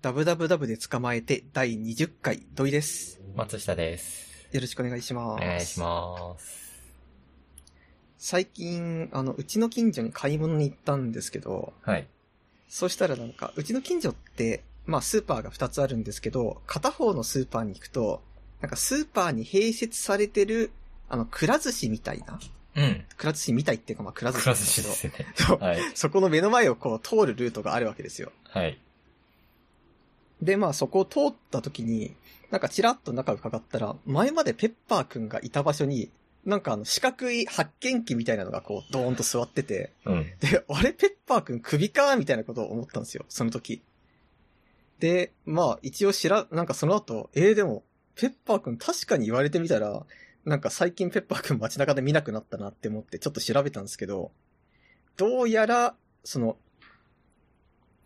ダブダブダブで捕まえて第20回土井です。松下です。よろしくお願いします。お願いします。最近、あの、うちの近所に買い物に行ったんですけど、はい。そしたらなんか、うちの近所って、まあスーパーが2つあるんですけど、片方のスーパーに行くと、なんかスーパーに併設されてる、あの、くら寿司みたいな、うん。くら寿司みたいっていうかまあくら寿司なんですけどスですね。そうはい。そこの目の前をこう通るルートがあるわけですよ。はい。で、まあそこを通った時に、なんかチラッと中を伺ったら、前までペッパーくんがいた場所に、なんかあの四角い発見器みたいなのがこうドーンと座ってて、うん。で、あれペッパーくん首かみたいなことを思ったんですよ、その時。で、まあ一応知ら、なんかその後、えー、でも、ペッパーくん確かに言われてみたら、なんか最近ペッパーくん街中で見なくなったなって思ってちょっと調べたんですけど、どうやら、その、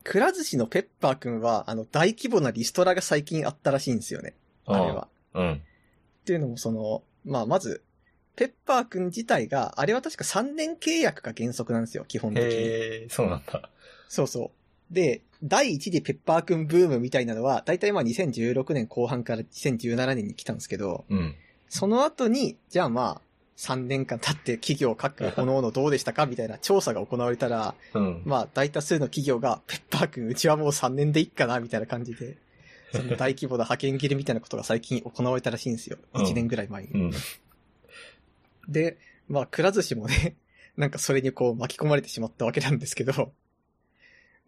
くら寿司のペッパーくんは、あの、大規模なリストラが最近あったらしいんですよね。あれは。うん。っていうのも、その、まあ、まず、ペッパーくん自体が、あれは確か3年契約が原則なんですよ、基本的に。へえ、そうなんだ。そうそう。で、第1次ペッパーくんブームみたいなのは、だいたいまあ2016年後半から2017年に来たんですけど、うん。その後に、じゃあまあ、3年間経って企業各各々どうでしたか？みたいな調査が行われたら、うん。まあ大多数の企業が、ペッパーくんうちはもう3年でいっかなみたいな感じで、その大規模な派遣切れみたいなことが最近行われたらしいんですよ。うん1年ぐらい前に。うん。で、まあ、くら寿司もね、なんかそれにこう巻き込まれてしまったわけなんですけど、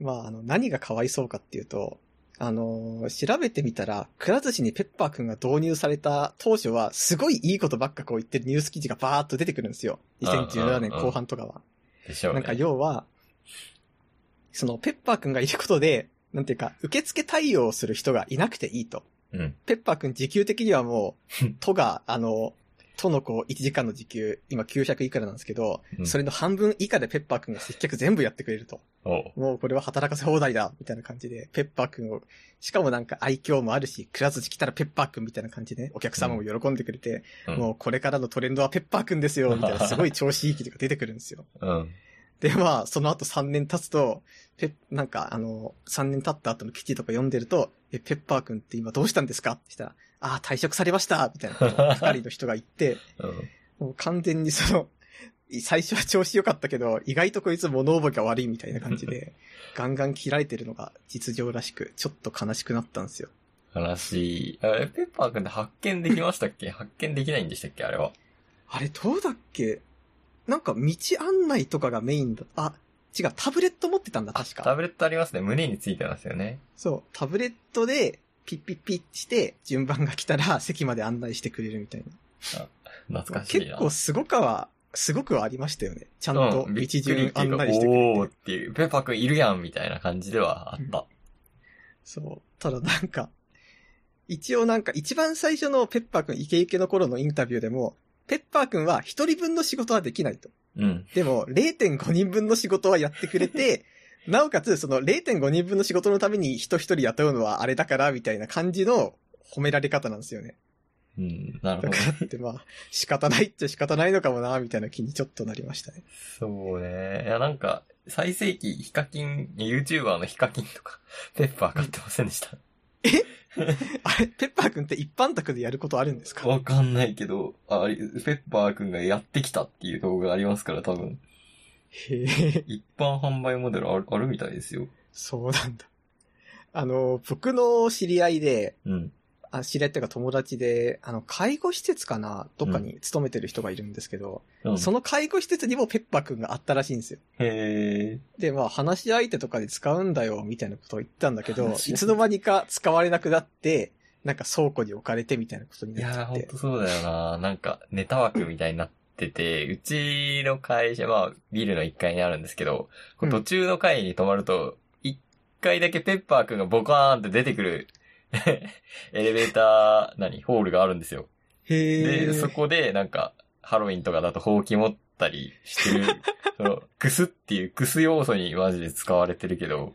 まあ、あの、何がかわいそうかっていうと、あのー調べてみたら、くら寿司にペッパーくんが導入された当初は、すごいいいことばっかこう言ってるニュース記事がバーっと出てくるんですよ。2017年後半とかは。でしょうね。なんか要は、そのペッパーくんがいることで、なんていうか、受付対応をする人がいなくていいと。うん。ペッパーくん時給的にはもう、都が、あの、都のこう、1時間の時給、今900いくらなんですけど、うんそれの半分以下でペッパーくんが接客全部やってくれると。もうこれは働かせ放題だ、みたいな感じで、ペッパーくんを、しかもなんか愛嬌もあるし、クラス来たらペッパーくんみたいな感じで、お客様も喜んでくれて、うんもうこれからのトレンドはペッパーくんですよ、みたいなすごい調子いい記事が出てくるんですよ。うん。で、まあ、その後3年経つと、ペッ、なんか、あの、3年経った後の記事とか読んでると、え、ペッパーくんって今どうしたんですか？ってしたら、ああ、退職されましたみたいな 二人の人が言って、うん。もう完全にその、最初は調子良かったけど、意外とこいつ物覚えが悪いみたいな感じで、ガンガン切られてるのが実情らしく、ちょっと悲しくなったんですよ。話、あれ、ペッパーくんって発見できましたっけ？発見できないんでしたっけ？あれは。あれ、どうだっけ？なんか道案内とかがメインだ、あ、違う、タブレット持ってたんだ、確か。タブレットありますね。胸についてますよね。そう、タブレットで、ピッピッピッして、順番が来たら 席まで案内してくれるみたいな。懐かしいな。結構すごくは、すごくはありましたよね。ちゃんとうん、道順案内してくれおーて。っていう、ペッパーくんいるやんみたいな感じではあった。そう。ただなんか、一応なんか一番最初のペッパーくんイケイケの頃のインタビューでも、ペッパーくんは一人分の仕事はできないと。うん。でも、0.5人分の仕事はやってくれて、なおかつ、その0.5人分の仕事のために人一人雇うのはあれだから、みたいな感じの褒められ方なんですよね。うん。なるほどだか。らってまあ、仕方ないっちゃ仕方ないのかもな、みたいな気にちょっとなりましたね。そうね。いや、なんか、最盛期、ヒカキン、YouTuber のヒカキンとか、ペッパー買ってませんでした？あれ、ペッパーくんって一般宅でやることあるんですか？わかんないけど、あれ、ペッパーくんがやってきたっていう動画がありますから、多分。へえ、一般販売モデルあるあるみたいですよ。そうなんだ。あの、僕の知り合いで、うん。あ知り合いっていうか友達で、あの、介護施設かなどっかに勤めてる人がいるんですけど、うん、その介護施設にもペッパーくんがあったらしいんですよ。へで、まあ、話し相手とかで使うんだよ、みたいなことを言ったんだけど、いつの間にか使われなくなって、なんか倉庫に置かれてみたいなことになっちゃってほんと。そうだよな。なんか、ネタ枠みたいになってて、うちの会社、まあ、ビルの1階にあるんですけど、こううん途中の階に泊まると、1階だけペッパーくんがボカーンって出てくる、エレベーター、何、ホールがあるんですよ。へえ。で、そこで、なんか、ハロウィンとかだとほうき持ったりしてる、その、クスっていうクス要素にマジで使われてるけど、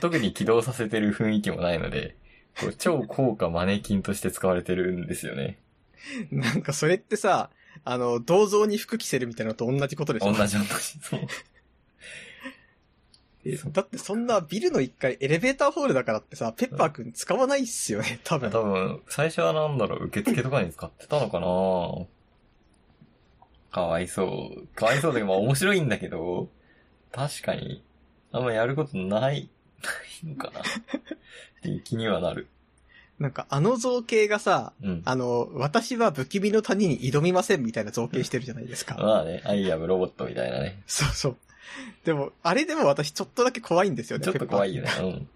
特に起動させてる雰囲気もないので、こう超高価マネキンとして使われてるんですよね。なんかそれってさ、あの、銅像に服着せるみたいなのと同じことでしょ？同じ同じ。そう。えだってそんなビルの1階エレベーターホールだからってさ、ペッパーくん使わないっすよね、多分。多分、最初はなんだろう、受付とかに使ってたのかなかわいそう。かわいそうだけど、まあ面白いんだけど、確かに、あんまやることない、ないのかなって気にはなる。なんかあの造形がさ、うん。あの、私は不気味の谷に挑みませんみたいな造形してるじゃないですか。まあね、アイアムロボットみたいなね。そうそう。でも、あれでも私ちょっとだけ怖いんですよね。ちょっと怖いよね。うん。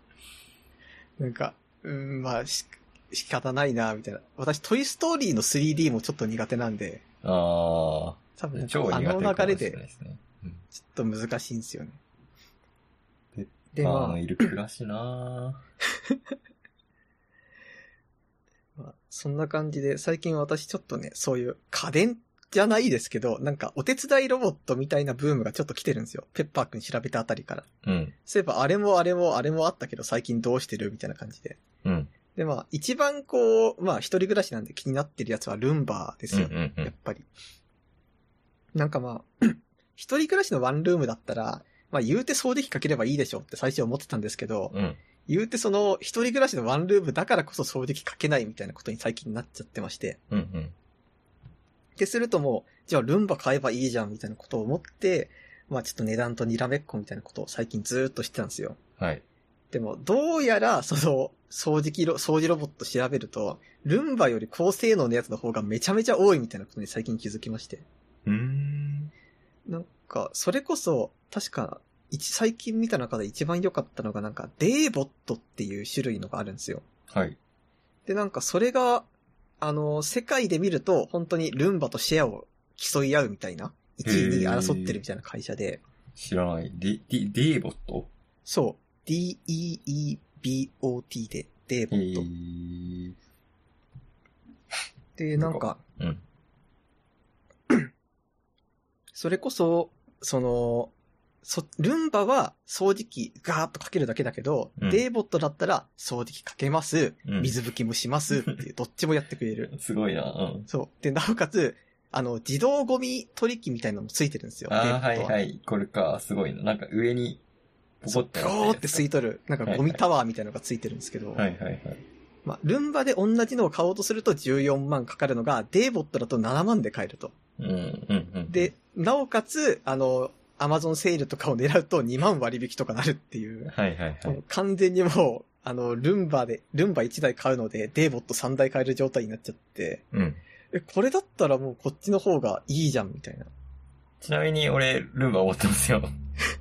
なんか、うん、まあ、し、仕方ないな、みたいな。私、トイストーリーの 3D もちょっと苦手なんで、あ多あ、分なんか超苦手あの流れで。ちょっと難しいんですよねで。で、まあ、いる暮らしなまあ そんな感じで、最近私ちょっとね、そういう家電じゃないですけど、なんかお手伝いロボットみたいなブームがちょっと来てるんですよ。ペッパーくん調べたあたりから。うん。そういえば、あれもあれもあれもあったけど、最近どうしてるみたいな感じで。うん。で、まあ、一番こう、まあ、一人暮らしなんで気になってるやつはルンバですうんよ。うんうん。やっぱり。なんかまあ、一人暮らしのワンルームだったら、まあ言うて掃除機かければいいでしょって最初思ってたんですけど、うん。言うてその一人暮らしのワンルームだからこそ掃除機かけないみたいなことに最近なっちゃってまして。うんうん。ってするともう、じゃあルンバ買えばいいじゃんみたいなことを思って、まあちょっと値段とにらめっこみたいなことを最近ずーっとしてたんですよ。はい。でも、どうやら、その、掃除機ロ、掃除ロボット調べると、ルンバより高性能のやつの方がめちゃめちゃ多いみたいなことに最近気づきまして。うーん。なんか、それこそ、確か、一、最近見た中で一番良かったのがなんか、デーボットっていう種類のがあるんですよ。はい。で、なんかそれが、あの、世界で見ると、本当にルンバとシェアを競い合うみたいな、1位2位争ってるみたいな会社で、知らない。デ、デ、デーボット？そう、D-E-E-B-O-T で、デーボえット。ー。で、なんか、うん。それこそ、その、そ、ルンバは掃除機ガーッとかけるだけだけど、うんデーボットだったら掃除機かけます、うん水拭きもしますっていう、どっちもやってくれる。すごいな。うん。そう。で、なおかつ、あの、自動ゴミ取り機みたいなのもついてるんですよ。ああ、はいはい。これか。すごいな。なんか上に、ポコってゴーって吸いい取る、なんかゴミタワーみたいなのがついてるんですけど、はいはいはい。まあ、ルンバで同じのを買おうとすると14万かかるのが、デーボットだと7万で買えると。うん、うん、うん。で、、なおかつ、あの、アマゾンセールとかを狙うと2万割引とかなるっていう。はいはいはも。いう完全にもう、あの、ルンバで、ルンバ1台買うので、デーボット3台買える状態になっちゃって、うん。え、これだったらもうこっちの方がいいじゃん、みたいな。ちなみに俺、ルンバ持ってますよ。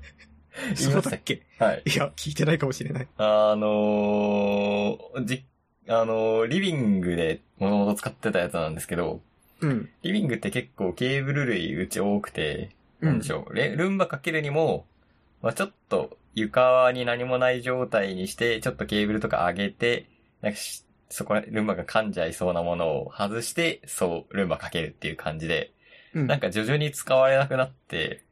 そうだっけ？はい。いや、聞いてないかもしれない。あのー、じ、あのー、リビングでもともと使ってたやつなんですけど、うん。リビングって結構ケーブル類うち多くて、うんなんでし。ょう、レルンバかけるにも、まあちょっと床に何もない状態にして、ちょっとケーブルとか上げて、なんかしそこら、ルンバが噛んじゃいそうなものを外して、そう、ルンバかけるっていう感じで、うん。なんか徐々に使われなくなって、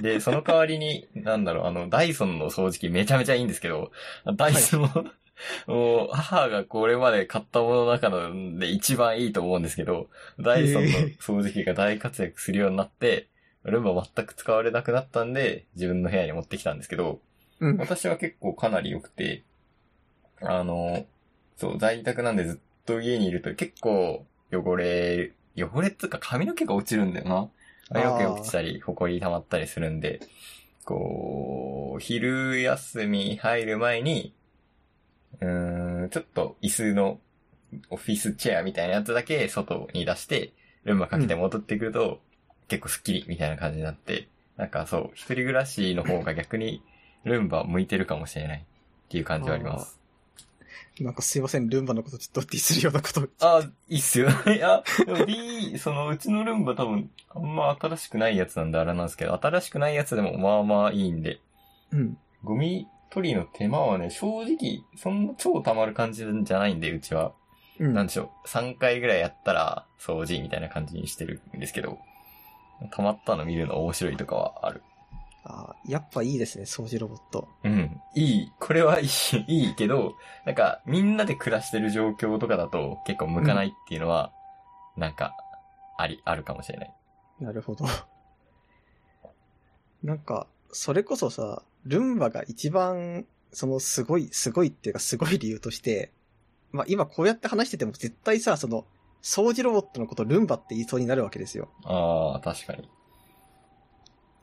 で、その代わりに、なんだろう、あの、ダイソンの掃除機めちゃめちゃいいんですけど、ダイソン、もう、母がこれまで買ったものの中で一番いいと思うんですけど、ダイソンの掃除機が大活躍するようになって、ルンバ全く使われなくなったんで、自分の部屋に持ってきたんですけど、うん。私は結構かなり良くて、あの、そう、在宅なんでずっと家にいると結構汚れ、汚れっていうか髪の毛が落ちるんだよな。髪の毛落ちたり、埃溜まったりするんで、こう、昼休み入る前に、うーん、ちょっと椅子のオフィスチェアみたいなやつだけ外に出して、ルンバかけて戻ってくると、結構スッキリみたいな感じになって、なんかそう、一人暮らしの方が逆にルンバ向いてるかもしれないっていう感じはあります。なんかすいません、ルンバのことちょっとディスるようなことを。あ、いいっすよ。いや、でも B、そのうちのルンバ多分、あんま新しくないやつなんであれなんですけど、新しくないやつでもまあまあいいんで、うん。ゴミ取りの手間はね、正直、そんな超溜まる感じじゃないんで、うちは。うん。なんでしょう、3回ぐらいやったら掃除みたいな感じにしてるんですけど、溜まったの見るの面白いとかはある。あーやっぱいいですね、掃除ロボット。うん。いい。これはいい、いいけど、なんか、みんなで暮らしてる状況とかだと結構向かないっていうのは、なんか、あり、あるかもしれない。なるほど。なんか、それこそさ、ルンバが一番、そのすごい、すごいっていうかすごい理由として、まあ今こうやって話してても絶対さ、その、掃除ロボットのことルンバって言いそうになるわけですよ。ああ、確かに。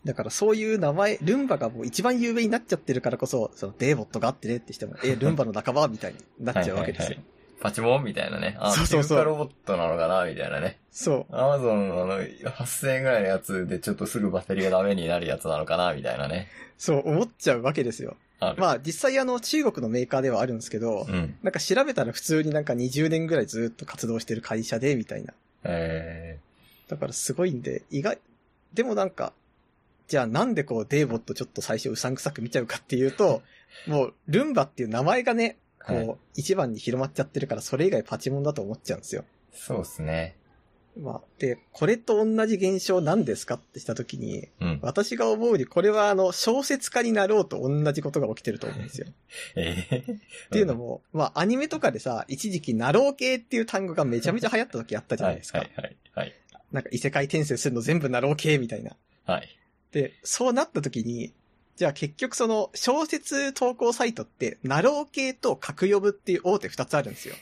だからそういう名前、ルンバがもう一番有名になっちゃってるからこそ、そのデーボットがあってねってしても、え、ルンバの仲間？みたいになっちゃうわけですよ。はいはいはいパチモンみたいなね。あ、そうそうそう中華ロボットなのかなみたいなね。そう。アマゾンあの、8000円ぐらいのやつでちょっとすぐバッテリーがダメになるやつなのかなみたいなね。そう思っちゃうわけですよ。ある。まあ実際あの中国のメーカーではあるんですけど、うん。なんか調べたら普通になんか20年ぐらいずっと活動してる会社で、みたいな。えだからすごいんで、意外、でもなんか、じゃあなんでこうデーボットちょっと最初うさんくさく見ちゃうかっていうと、もうルンバっていう名前がね、こう、はい一番に広まっちゃってるから、それ以外パチモンだと思っちゃうんですよ。ー、そうですね。まあ、で、これと同じ現象何ですかってしたときに、うん。私が思うに、これはあの、小説家になろうと同じことが起きてると思うんですよ。ええっていうのも、まあ、アニメとかでさ、一時期、なろう系っていう単語がめちゃめちゃ流行った時あったじゃはいないですか。はいはいはい。なんか異世界転生するの全部なろう系みたいな。はい。で、そうなった時に、じゃあ結局その小説投稿サイトって、なろう系とカクヨムっていう大手二つあるんですよ。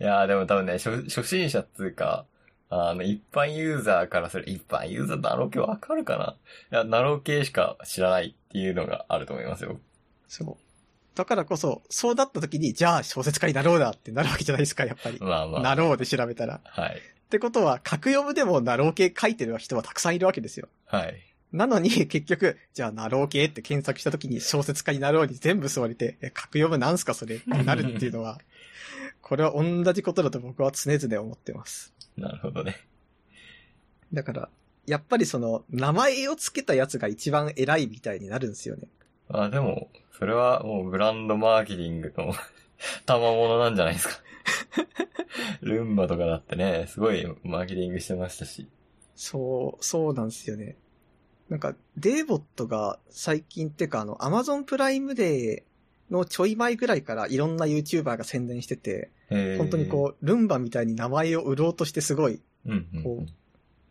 いやーでも多分ね、初初心者っつうか、あの、一般ユーザーからする、一般ユーザーなろう系わかるかな？いや、なろう系しか知らないっていうのがあると思いますよ。そう。だからこそ、そうなった時に、じゃあ小説家になろうだってなるわけじゃないですか、やっぱり。まあまあ。なろうで調べたら。はい。ってことは、カクヨムでもなろう系書いてる人はたくさんいるわけですよ。はい。なのに、結局、じゃあ、なろう系って検索した時に小説家になろうに全部座れて、え、カクヨムなんすかそれってなるっていうのは、これは同じことだと僕は常々思ってます。なるほどね。だから、やっぱりその、名前を付けたやつが一番偉いみたいになるんですよね。まあでも、それはもうブランドマーケティングの 賜物なんじゃないですか。ルンバとかだってね、すごいマーケティングしてましたし。そう、そうなんですよね。なんか、デーボットが最近ってか、あの、アマゾンプライムデーのちょい前ぐらいからいろんな YouTuber が宣伝してて、本当にこう、ルンバみたいに名前を売ろうとしてすごい、う、うんうんこう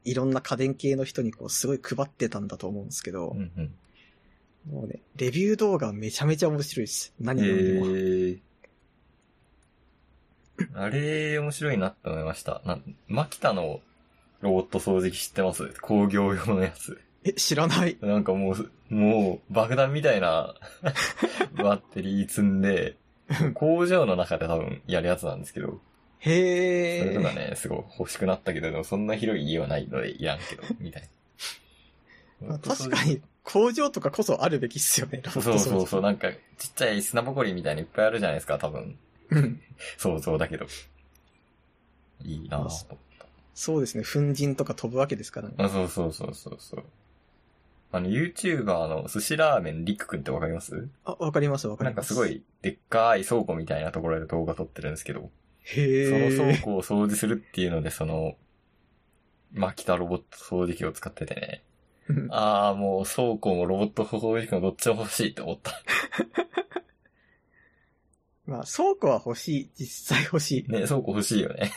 いろんな家電系の人にこう、すごい配ってたんだと思うんですけどう、んうん。もうね、レビュー動画めちゃめちゃ面白いです。何えよりも。ー、あれ、面白いなって思いました。な、マキタのロボット掃除機知ってます？工業用のやつ。え、知らない。なんかもう、もう爆弾みたいな バッテリー積んで、工場の中で多分やるやつなんですけど、そへれとかー。ね、すごい欲しくなったけど、でもそんな広い家はないのでいらんけど、みたいまなあ。確かに、工場とかこそあるべきっすよね、そうそうそう、う。なんか、ちっちゃい砂ぼこりみたいにいっぱいあるじゃないですか、多分。うん想像だけど。いいなぁと思った。そうですね、粉塵とか飛ぶわけですからね。あ、そうそうそうそうそう。あの、YouTuber の寿司ラーメンリクくんってわかります？あ、わかりますわかります。なんかすご。いでっかい倉庫みたいなところで動画撮ってるんですけど、へその倉ー。庫を掃除するっていうので、その、マキタロボット掃除機を使っててね。うんああ、もう倉庫もロボット掃除機もどっちも欲しいって思った。まあ、倉庫は欲しい。実際欲しい。ね、倉庫欲しいよね。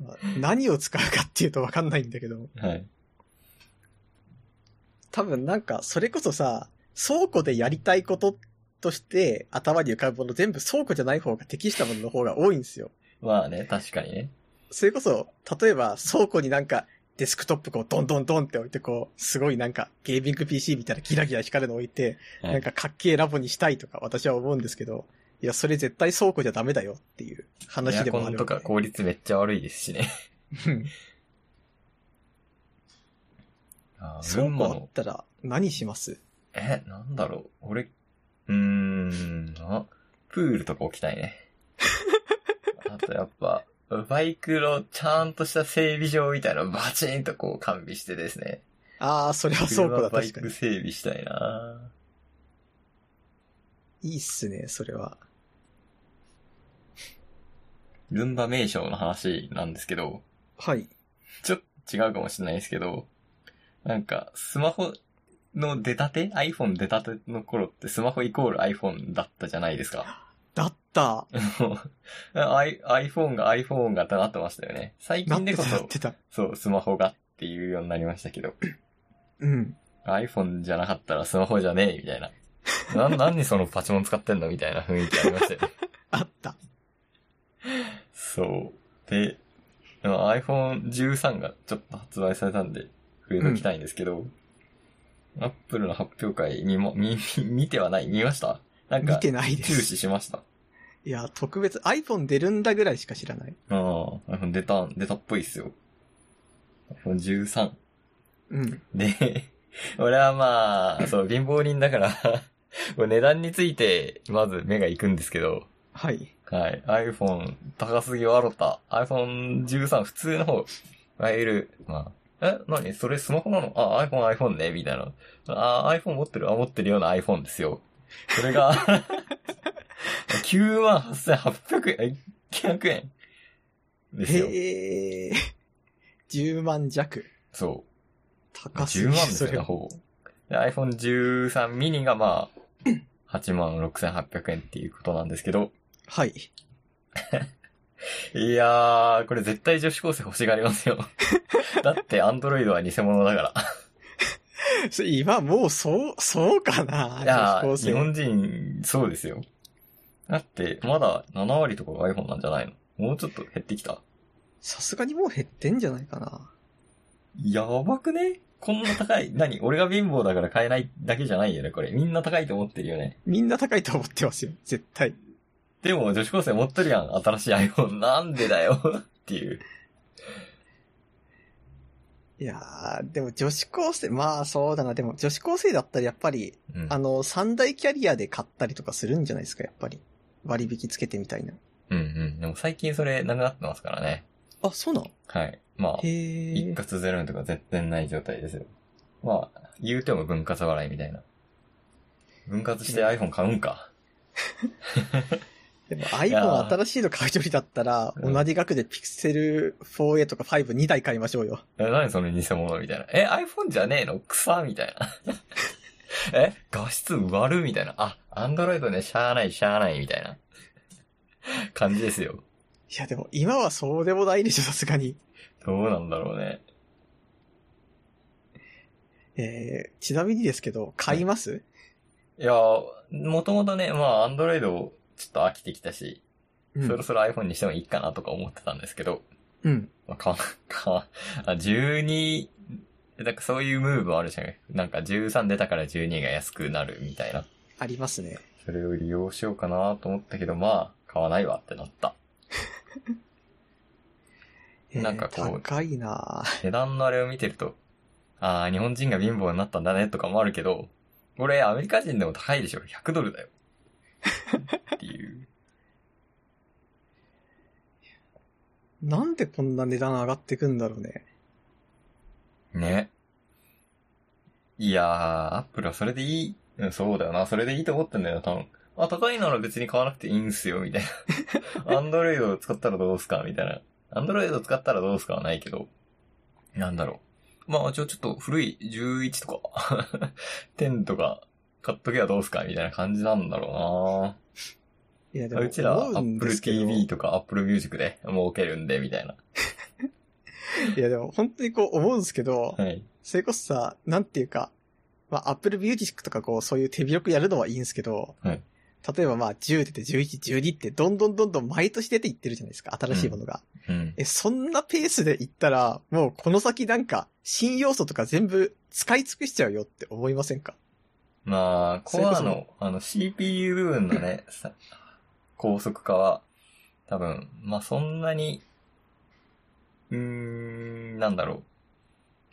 まあ何を使うかっていうとわかんないんだけど、はい。多分なんか、それこそさ、倉庫でやりたいこととして頭に浮かぶもの全部倉庫じゃない方が適したものの方が多いんですよ。まあね、確かにね。それこそ、例えば倉庫になんかデスクトップこうドンドンドンって置いてこう、すごいなんかゲーミング PC みたいなギラギラ光るの置いて、はいなんかかっけえラボにしたいとか私は思うんですけど、いや、それ絶対倉庫じゃダメだよっていうエ話アコンとでもあるわけか効率めっちゃ悪いですしね。うんあったら何します？え、なんだろう。俺、うーん、あ、プールとか置きたいね。あとやっぱ、バイクのちゃんとした整備場みたいなのバチンとこう完備してですね。ああ、それは倉庫車バイだ確かに。ク整備したいないいっすね、それは。ルンバ名称の話なんですけど、はい。ちょっと違うかもしれないですけど、なんか、スマホの出たて ?iPhone 出たての頃ってスマホイコール iPhone だったじゃないですか。だった。IPhone が iPhone がってなってましたよね。最近でこそ。そう、スマホがっていうようになりましたけど、うん。iPhone じゃなかったらスマホじゃねえ、みたいな。な、何にそのパチモン使ってんのみたいな雰囲気ありましたよね。あった。そう。で、でも iPhone 13がちょっと発売されたんで、触れときたいんですけど、アップルの発表会にも、見、見てはない？見ました？なんか、見てないで注す。視しました。いや、特別 iPhone 出るんだぐらいしか知らない。ああ、iPhone 出た、出たっぽいっすよ。iPhone 13。うん。で、俺はまあ、そう、貧乏人だから、値段について、まず目が行くんですけど、はい。はい。iPhone 高すぎわろた。iPhone 13普通の方。いわゆる、まあ、え、何？それスマホなの？あ、iPhone、iPhone ねみたいな。あ、iPhone 持ってる？あ、持ってるような iPhone ですよ。それが、98,800円、900円。ですよ。へえ。10万弱。そう。高すぎ10る万ですよね。ほぼ。で iPhone 13 mini がまあ、8万6800円っていうことなんですけど、はい。いやー、これ絶対女子高生欲しがりますよ。だって、アンドロイドは偽物だから。そ今もうそう、そうかないやー、日本人、そうですよ。だって、まだ7割とかが iPhone なんじゃないの？もうちょっと減ってきた？さすがにもう減ってんじゃないかな。やばくね？こんな高い。何？俺が貧乏だから買えないだけじゃないよね、これ。みんな高いと思ってるよね。みんな高いと思ってますよ。絶対。でも、女子高生持ってるやん、新しい iPhone。なんでだよ っていう。いやー、でも女子高生、まあそうだな。でも女子高生だったらやっぱり、うんあの、三大キャリアで買ったりとかするんじゃないですか、やっぱり。割引つけてみたいな。うんうん。でも最近それなくなってますからね。あ、そうなんはい。まあ、へ一え。括ゼロ円とか絶対ない状態ですよ。まあ、言うても分割払いみたいな。分割して iPhone 買うんか。でもや iPhone ー新しいの買うよりだったら、うん同じ額で Pixel 4a とか52台買いましょうよ。え、何その偽物みたいな。え、iPhone じゃねえの草みたいな。え、画質割るみたいな。あ、Android ね、しゃーない、しゃーない、みたいな。感じですよ。いやでも今はそうでもないでしょ、さすがに。どうなんだろうね。えー、ちなみにですけど、買います、いやー、もともとね、まあ、Android ちょっと飽きてきたし、うん、そろそろ iPhone にしてもいいかなとか思ってたんですけど、うん。まあ、か、か、あ、12、なんかそういうムーブあるじゃん。なんか13出たから12が安くなるみたいな。ありますね。それを利用しようかなと思ったけど、まあ、買わないわってなった。えーなんかこう高いなぁ値段のあれを見てると、ああ、日本人が貧乏になったんだねとかもあるけど、これアメリカ人でも高いでしょ ?100 ドルだよ。っていう。なんでこんな値段上がってくんだろうね。ね。いやー、アップルはそれでいい。うん、そうだよな。それでいいと思ってんだよ、多分。あ、高いなら別に買わなくていいんすよ、みたいな。アンドロイド使ったらどうすかみたいな。アンドロイド使ったらどうすかはないけど。なんだろう。まあ、ちょ、ちょっと古い11とか、10とか買っとけばどうすかみたいな感じなんだろいやで。も、うちら、Apple TV とか Apple Music で儲けるんで、みたいな。いやでも本当にこう思うんですけど、はい。それこそさ、なんていうか、まあ、Apple Music とかこう、そういう手広くやるのはいいんですけど、はい例えばまあ、10出て11、12ってどんどんどんどん毎年出ていってるじゃないですか、新しいものが。うん。え、そんなペースでいったら、もうこの先なんか、新要素とか全部使い尽くしちゃうよって思いませんか？まあ、コアの、あの CPU 部分のね、さ高速化は、多分、まあそんなに、うーん、なんだろう。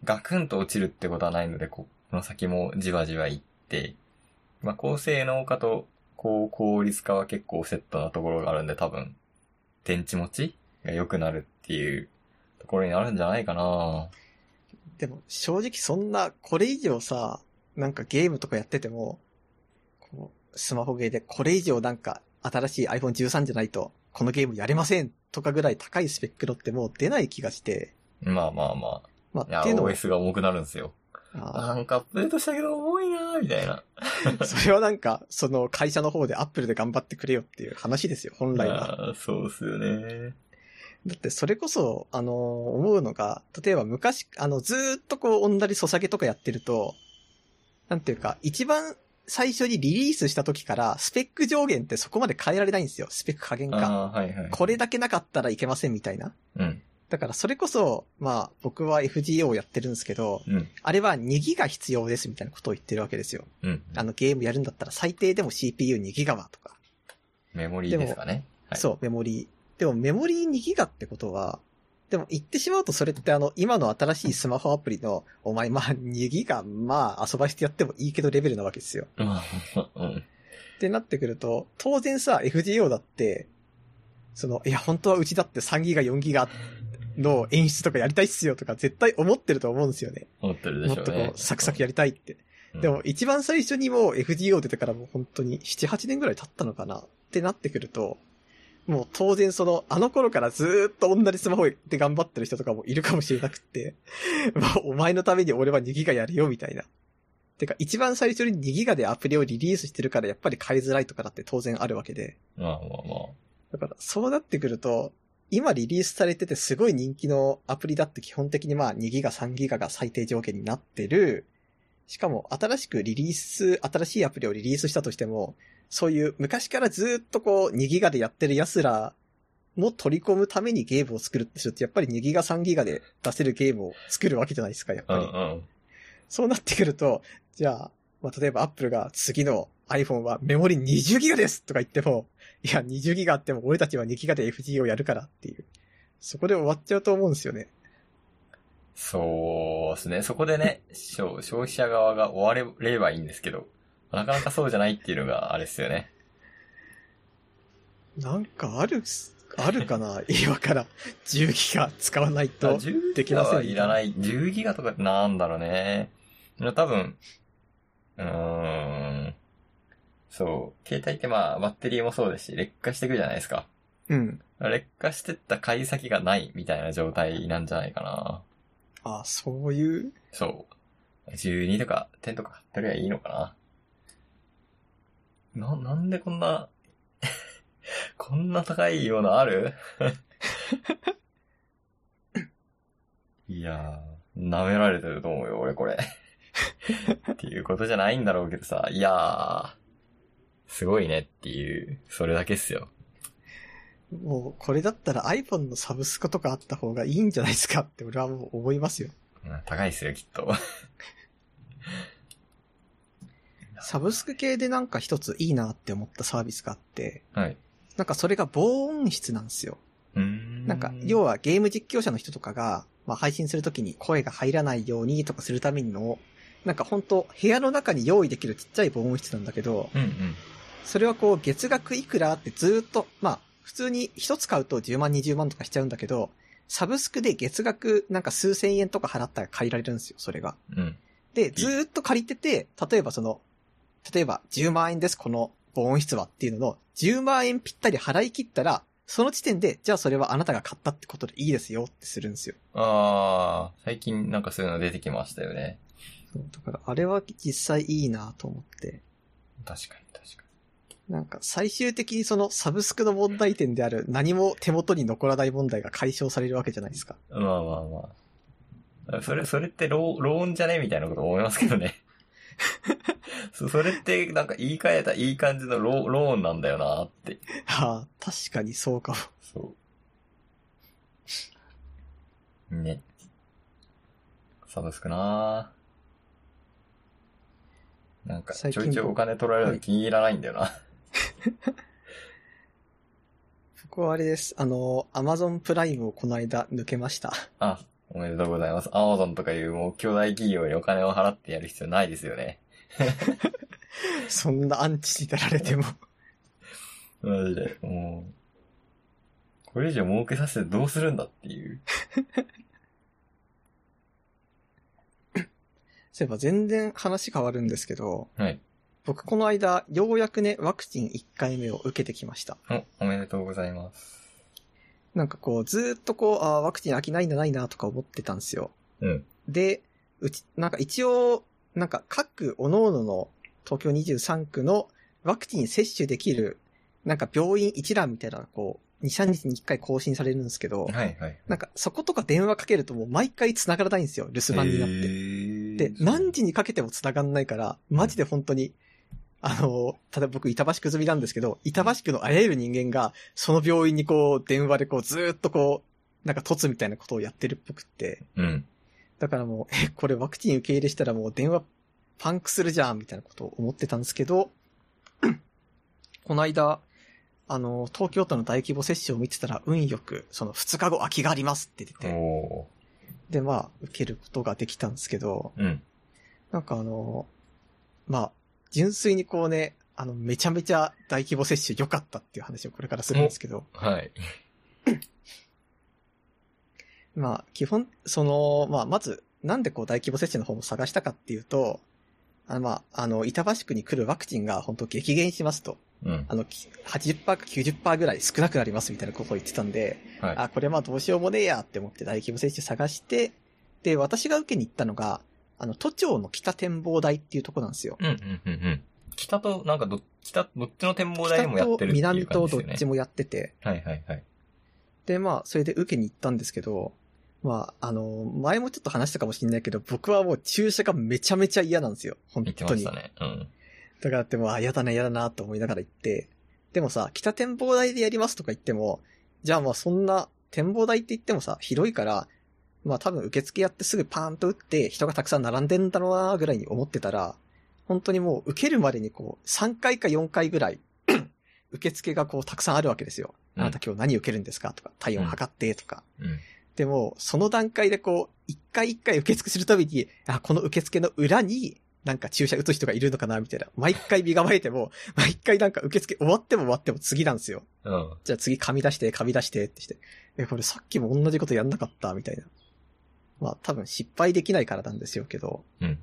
ガクンと落ちるってことはないので、この先もじわじわいって、まあ高性能化と高効率化は結構セットなところがあるんで、多分、電池持ちが良くなるっていうところになるんじゃないかなでも、正直そんな、これ以上さ、なんかゲームとかやってても、こう、スマホゲーでこれ以上なんか、新しい iPhone13 じゃないと、このゲームやれませんとかぐらい高いスペックのってもう出ない気がして、まあまあままあ。いあ、や、っていうのも、OS が重くなるんですよ。あなんかアップデートしたけど重いなーみたいな。ー それはなんか、その会社の方で Apple で頑張ってくれよっていう話ですよ、本来は。そうっすよね。だってそれこそ、あのー思うのが、例えば昔、あの、ずーっとこう、同じソシャゲとかやってると、なんていうか、一番最初にリリースした時から、スペック上限ってそこまで変えられないんですよ。スペック加減が。ああ、はいはい。これだけなかったらいけませんみたいな。うん。だからそれこそ、まあ僕は FGO をやってるんですけど、うん。あれは2ギガ必要ですみたいなことを言ってるわけですよ。うん。あのゲームやるんだったら最低でも CPU2 ギガはとか。メモリーですかね。はいそう、メモリー。でもメモリー2ギガってことは、でも言ってしまうとそれってあの、今の新しいスマホアプリの、お前まあ2ギガ、まあ遊ばしてやってもいいけどレベルなわけですよ。うん。ってなってくると、当然さ、FGO だって、その、いや、本当はうちだって3ギガ、4ギガの演出とかやりたいっすよとか絶対思ってると思うんですよね。思ってるでもっとこしょうね。う、サクサクやりたいって。うんでも、一番最初にもう FGO 出てからもう本当に7、8年ぐらい経ったのかなってなってくると、もう当然その、あの頃からずーっと同じスマホで頑張ってる人とかもいるかもしれなくって、もうお前のために俺は2ギガやるよみたいな。てか、一番最初に2ギガでアプリをリリースしてるからやっぱり買いづらいとかだって当然あるわけで。まあまあまあ。だから、そうなってくると、今リリースされててすごい人気のアプリだって基本的にまあ2ギガ3ギガが最低条件になってる。しかも新しくリリース、新しいアプリをリリースしたとしても、そういう昔からずっとこう2ギガでやってる奴らも取り込むためにゲームを作るってすると、やっぱり2ギガ3ギガで出せるゲームを作るわけじゃないですか、やっぱり。うんうん。そうなってくると、じゃあ、まあ、例えば Apple が次の iPhone はメモリ20ギガですとか言っても、いや、20ギガあっても俺たちは2ギガで FG をやるからっていう。そこで終わっちゃうと思うんですよね。そうですね。そこでね、消消費者側が終われればいいんですけど、なかなかそうじゃないっていうのがあれですよね。なんかある、あるかな？今から10ギガ使わないと。10できませんはいらない。10ギガとかってなんだろうね。多分、うーん。そう。携帯ってまあ、バッテリーもそうですし、劣化していくじゃないですか。うん。劣化してった買い先がないみたいな状態なんじゃないかな。あ、そういう？そう。12とか10とか買ってりゃいいのかな。な、なんでこんな、こんな高いようなある？いやー、舐められてると思うよ、俺これ。っていうことじゃないんだろうけどさ、いやー、すごいねっていう、それだけっすよ。もう、これだったら iPhone のサブスクとかあった方がいいんじゃないですかって俺はもう思いますよ。うん高いっすよ、きっと。サブスク系でなんか一ついいなって思ったサービスがあって、はい。なんかそれが防音室なんですよ。ん。なんか、要はゲーム実況者の人とかが、まあ配信するときに声が入らないようにとかするためにの、なんか本当部屋の中に用意できるちっちゃい防音室なんだけど、うんうん。それはこう月額いくらってずーっと、まあ普通に一つ買うと10万20万とかしちゃうんだけど、サブスクで月額なんか数千円とか払ったら借りられるんですよ、それが。うん。で、ずーっと借りてて、例えばその、例えば10万円です、この防音室はっていうのの、10万円ぴったり払い切ったら、その時点で、じゃあそれはあなたが買ったってことでいいですよってするんですよ。あー、最近なんかそういうの出てきましたよね。そうだから、あれは実際いいなと思って。確かに確かなんか最終的にそのサブスクの問題点である何も手元に残らない問題が解消されるわけじゃないですか。に。まあまあまあ。それ、それってロー、ローンじゃねみたいなこと思いますけどね。そそれってなんか言い換えたいい感じのローローンなんだよなって。はあ、確かにそうかも。そう。ね。サブスクななんか、ちょいちょいお金取られるの気に入らないんだよな。僕はあれです。あの、アマゾンプライムをこの間抜けました。あ、おめでとうございます。アマゾンとかいうもう巨大企業にお金を払ってやる必要ないですよね。そんなアンチになられても。マジで、もう、これ以上儲けさせてどうするんだっていう。そういえば全然話変わるんですけど、はい。僕この間、ようやくね、ワクチン1回目を受けてきました。お、おめでとうございます。なんかこう、ずーっとこう、あーワクチン飽きないんだないなとか思ってたんですよ。うん。で、うち、なんか一応、なんか各各々の東京23区のワクチン接種できる、なんか病院一覧みたいなこう、2、3日に1回更新されるんですけど、はいはい。なんかそことか電話かけるともう毎回繋がらないんですよ、留守番になって。てで、何時にかけても繋がんないから、マジで本当に、あの、ただ僕板橋区済みなんですけど、板橋区のあらゆる人間が、その病院にこう、電話でこう、ずーっとこう、なんか突みたいなことをやってるっぽくって、うん。だからもう、え、これワクチン受け入れしたらもう電話パンクするじゃん、みたいなことを思ってたんですけど、この間、あの、東京都の大規模接種を見てたら、運よく、その2日後空きがありますって出てで、まあ、受けることができたんですけど、ー。うん。なんかあの、まあ、純粋にこうね、あの、めちゃめちゃ大規模接種良かったっていう話をこれからするんですけど、はい。まあ、基本、その、まあ、まず、なんでこう大規模接種の方も探したかっていうと、あの、まあ、あの、板橋区に来るワクチンが本当激減しますと。うん。あの、き80%か90%ぐらい少なくなりますみたいなことを言ってたんで、はい。あ、これまあどうしようもねえやって思って大規模接種探して、で、私が受けに行ったのが、あの、都庁の北展望台っていうとこなんですよ。うん、うん、うん、うん。北と、なんかど、北、どっちの展望台でもやってるっていう北感じですよね。と南とどっちもやってて、はい、はい、はい。で、まあ、それで受けに行ったんですけど、まあ、あの、前もちょっと話したかもしれないけど、僕はもう注射がめちゃめちゃ嫌なんですよ。本言って当に。ましたね。うん。だからってもう、あ、嫌だな、嫌だな、と思いながら行って。でもさ、北展望台でやりますとか言っても、じゃあまあそんな、展望台って言ってもさ、広いから、まあ多分受付やってすぐパーンと打って、人がたくさん並んでんだろうな、ぐらいに思ってたら、本当にもう受けるまでにこう、3回か4回ぐらい、受付がこう、たくさんあるわけですよ。うんあなた今日何受けるんですかとか、体温測って、とか。うん。でも、その段階でこう、一回一回受付するたびに、あ、この受付の裏に、なんか注射打つ人がいるのかな、みたいな。毎回身構えても、毎回なんか受付終わっても終わっても次なんですよ。うん。じゃあ次紙出して、紙出してってして。え、これさっきも同じことやんなかった、みたいな。まあ多分失敗できないからなんですよけど。うん。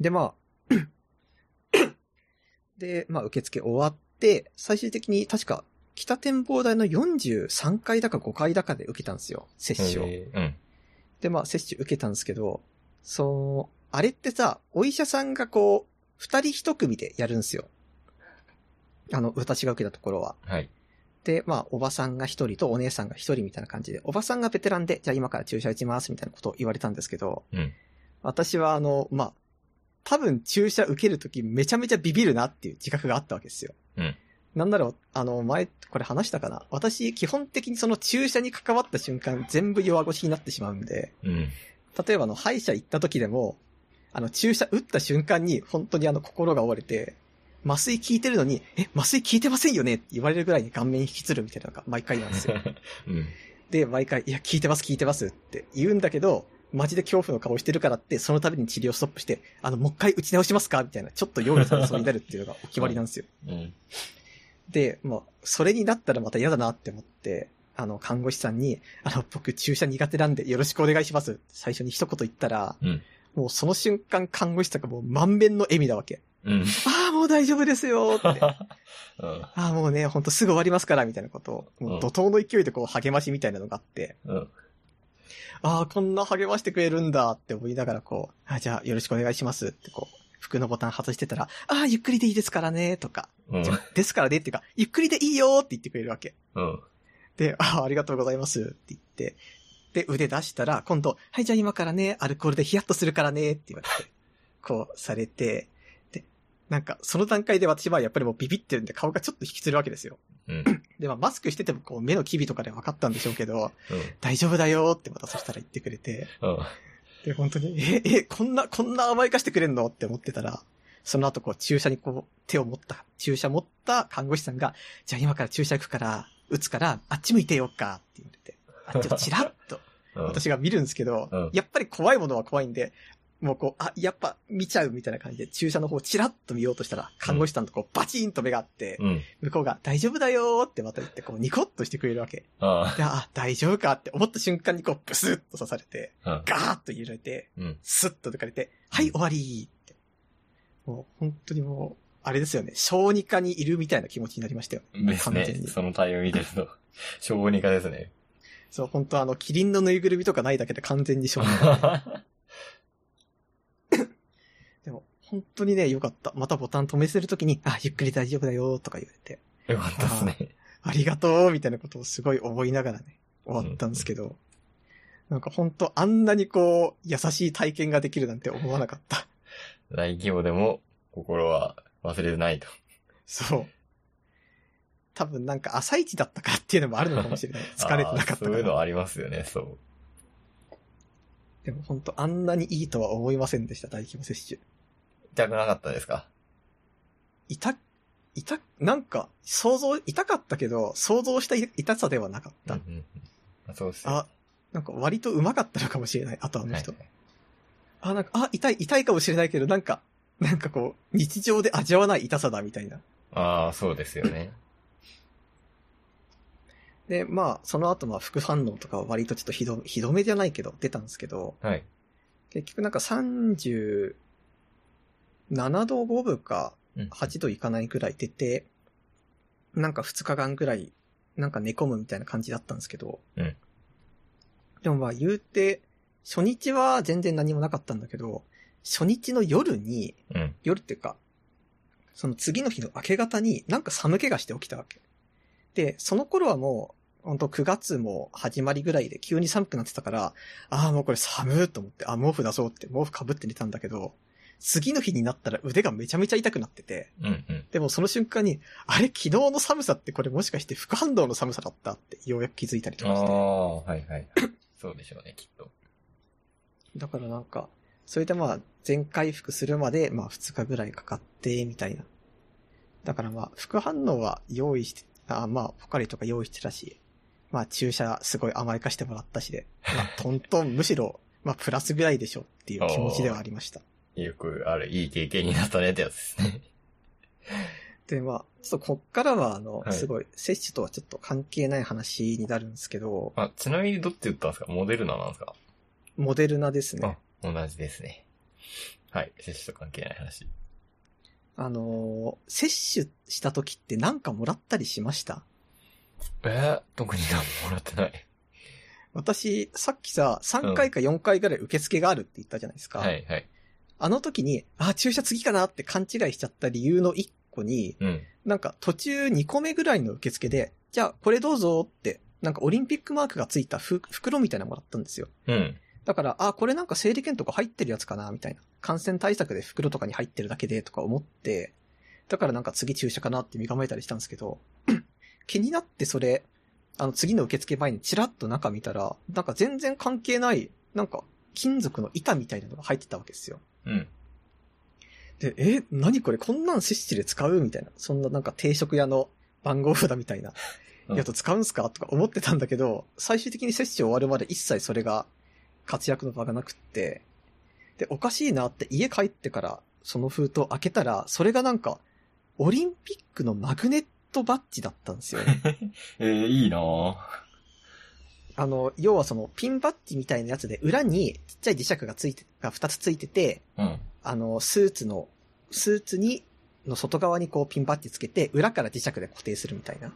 で、まあ、で、まあ受付終わって、最終的に確か、北展望台の43回だか5回だかで受けたんですよ。接種を。へーうん。で、まあ、接種受けたんですけど、その、あれってさ、お医者さんがこう、二人一組でやるんですよ。あの、私が受けたところは。はい。で、まあ、おばさんが一人とお姉さんが一人みたいな感じで、おばさんがベテランで、じゃあ今から注射打ちますみたいなことを言われたんですけど、うん。私はあの、まあ、多分注射受けるときめちゃめちゃビビるなっていう自覚があったわけですよ。うん。なんだろう、あの、前、これ話したかな？私、基本的にその注射に関わった瞬間、全部弱腰になってしまうんで、うん。例えばあの、歯医者行った時でも、あの、注射打った瞬間に、本当にあの、心が折れて、麻酔効いてるのに、え、麻酔効いてませんよね？って言われるぐらいに顔面引きつるみたいなのが毎回なんですよ。うん。で、毎回、いや、効いてます、効いてますって言うんだけど、マジで恐怖の顔してるからって、その度に治療ストップして、あの、もう一回打ち直しますか？みたいな、ちょっと用意されそうになるっていうのがお決まりなんですよ。うん。で、まあ、それになったらまた嫌だなって思って、あの、看護師さんに、あの、僕注射苦手なんでよろしくお願いします。最初に一言言ったら、うん。もうその瞬間看護師さんがもう満面の笑みなわけ。うん。ああ、もう大丈夫ですよ って。あうん。あ、もうね、ほんとすぐ終わりますから、みたいなことを、もう怒涛の勢いでこう励ましみたいなのがあって、うん。ああ、こんな励ましてくれるんだって思いながらこう、あじゃあよろしくお願いしますってこう、服のボタン外してたら、ああ、ゆっくりでいいですからね、とか、うん。ですからねっていうか、ゆっくりでいいよって言ってくれるわけ。うん。で、ああ、ありがとうございますって言って、で、腕出したら、今度、はい、じゃあ今からね、アルコールでヒヤッとするからねって言われて、こうされて、で、なんか、その段階で私はやっぱりもうビビってるんで顔がちょっと引きつるわけですよ。うん。で、まあ、マスクしててもこう目の機微とかで分かったんでしょうけど、うん。大丈夫だよってまたそしたら言ってくれて、うん。で、本当に、え、え、こんな、こんな甘やかしてくれんのって思ってたら、その後こう注射にこう手を持った、注射持った看護師さんが、じゃあ今から注射行くから、打つから、あっち向いてよっかって言われて、あっちをチラッとうん。私が見るんですけど、うんやっぱり怖いものは怖いんで、もうこう、あ、やっぱ見ちゃうみたいな感じで注射の方をチラッと見ようとしたら、看護師さんとこうバチンと目があって、うん。向こうが大丈夫だよーってまた言ってこうニコッとしてくれるわけ。あで、あ、大丈夫かって思った瞬間にこうブスッと刺されて、あ。ガーッと揺れて、うん。スッと抜かれて、はい、終わりって。もう本当にもう、あれですよね、小児科にいるみたいな気持ちになりましたよ。ですね。その対応見てると。小児科ですね。そう、本当あの、キリンのぬいぐるみとかないだけで完全に小児科。でも、本当にね、よかった。またボタン止めせるときに、あ、ゆっくり大丈夫だよとか言われて、よかったですね。ありがとうみたいなことをすごい思いながらね、終わったんですけど、なんか本当あんなにこう、優しい体験ができるなんて思わなかった。大規模でも心は忘れてないと。そう。多分なんか朝一だったからっていうのもあるのかもしれない。疲れてなかった。そういうのありますよね、そう。でも本当あんなにいいとは思いませんでした、大規模接種。痛くなかったですか？痛、痛、なんか、想像、痛かったけど、想像した痛さではなかった。うんうんうんあそうですよあ、なんか割と上手かったのかもしれない、あとあの人。はいはいあ、なんか、あ、痛い、痛いかもしれないけど、なんか、なんかこう、日常で味わわない痛さだ、みたいな。ああ、そうですよね。で、まあ、その後、まあ、副反応とかは割とちょっとひど、ひどめじゃないけど、出たんですけど、はい。結局なんか37度5分かうん8度いかないぐらい出て、なんか2日間ぐらい、なんか寝込むみたいな感じだったんですけど、うんでもまあ言うて、初日は全然何もなかったんだけど、初日の夜に、うん。夜っていうか、その次の日の明け方になんか寒気がして起きたわけ。で、その頃はもう、本当9月も始まりぐらいで急に寒くなってたから、ああ、もうこれ寒ーと思って、あ、毛布出そうって毛布かぶって寝たんだけど、次の日になったら腕がめちゃめちゃ痛くなってて、うんうん。でもその瞬間に、あれ昨日の寒さってこれもしかして副反応の寒さだったってようやく気づいたりとあかして。あ、はいはい。そうでしょうね、きっと。だからなんか、それでまあ、全回復するまで、まあ2日ぐらいかかって、みたいな。だからまあ、副反応は用意して、あまあ、ポカリとか用意してたし、まあ注射すごい甘やかしてもらったしで、まあ、トントンむしろ、まあプラスぐらいでしょっていう気持ちではありました。よくある、いい経験になったねってやつですね。で、まあ、ちょっとこっからは、あの、はいすごい、接種とはちょっと関係ない話になるんですけど、あ、ちなみにどっち言ったんですか？モデルナなんですか？モデルナですね。あ、同じですね。はい、接種と関係ない話。あのー接種した時ってなんかもらったりしました？えー、特に何ももらってない。私、さっきさ、3回か4回ぐらい受付があるって言ったじゃないですか。はいはい。あの時に、あ、注射次かなって勘違いしちゃった理由の1個に、うん。なんか途中2個目ぐらいの受付で、じゃあこれどうぞって、なんかオリンピックマークがついたふ袋みたいなのもらったんですよ。うん。だから、あ、これなんか整理券とか入ってるやつかなみたいな。感染対策で袋とかに入ってるだけでとか思って、だからなんか次注射かなって身構えたりしたんですけど、気になってそれ、あの次の受付前にチラッと中見たら、なんか全然関係ない、なんか金属の板みたいなのが入ってたわけですよ。うん。で、え、何これこんなん摂取で使うみたいな。そんななんか定食屋の番号札みたいな。うんやと使うんすかとか思ってたんだけど、最終的に接種終わるまで一切それが活躍の場がなくって。で、おかしいなって家帰ってからその封筒開けたら、それがなんか、オリンピックのマグネットバッジだったんですよね。えー、いいなぁ。あの、要はそのピンバッジみたいなやつで裏にちっちゃい磁石がついて、が2つついてて、うん。あの、スーツの、スーツに、の外側にこうピンバッジつけて、裏から磁石で固定するみたいな。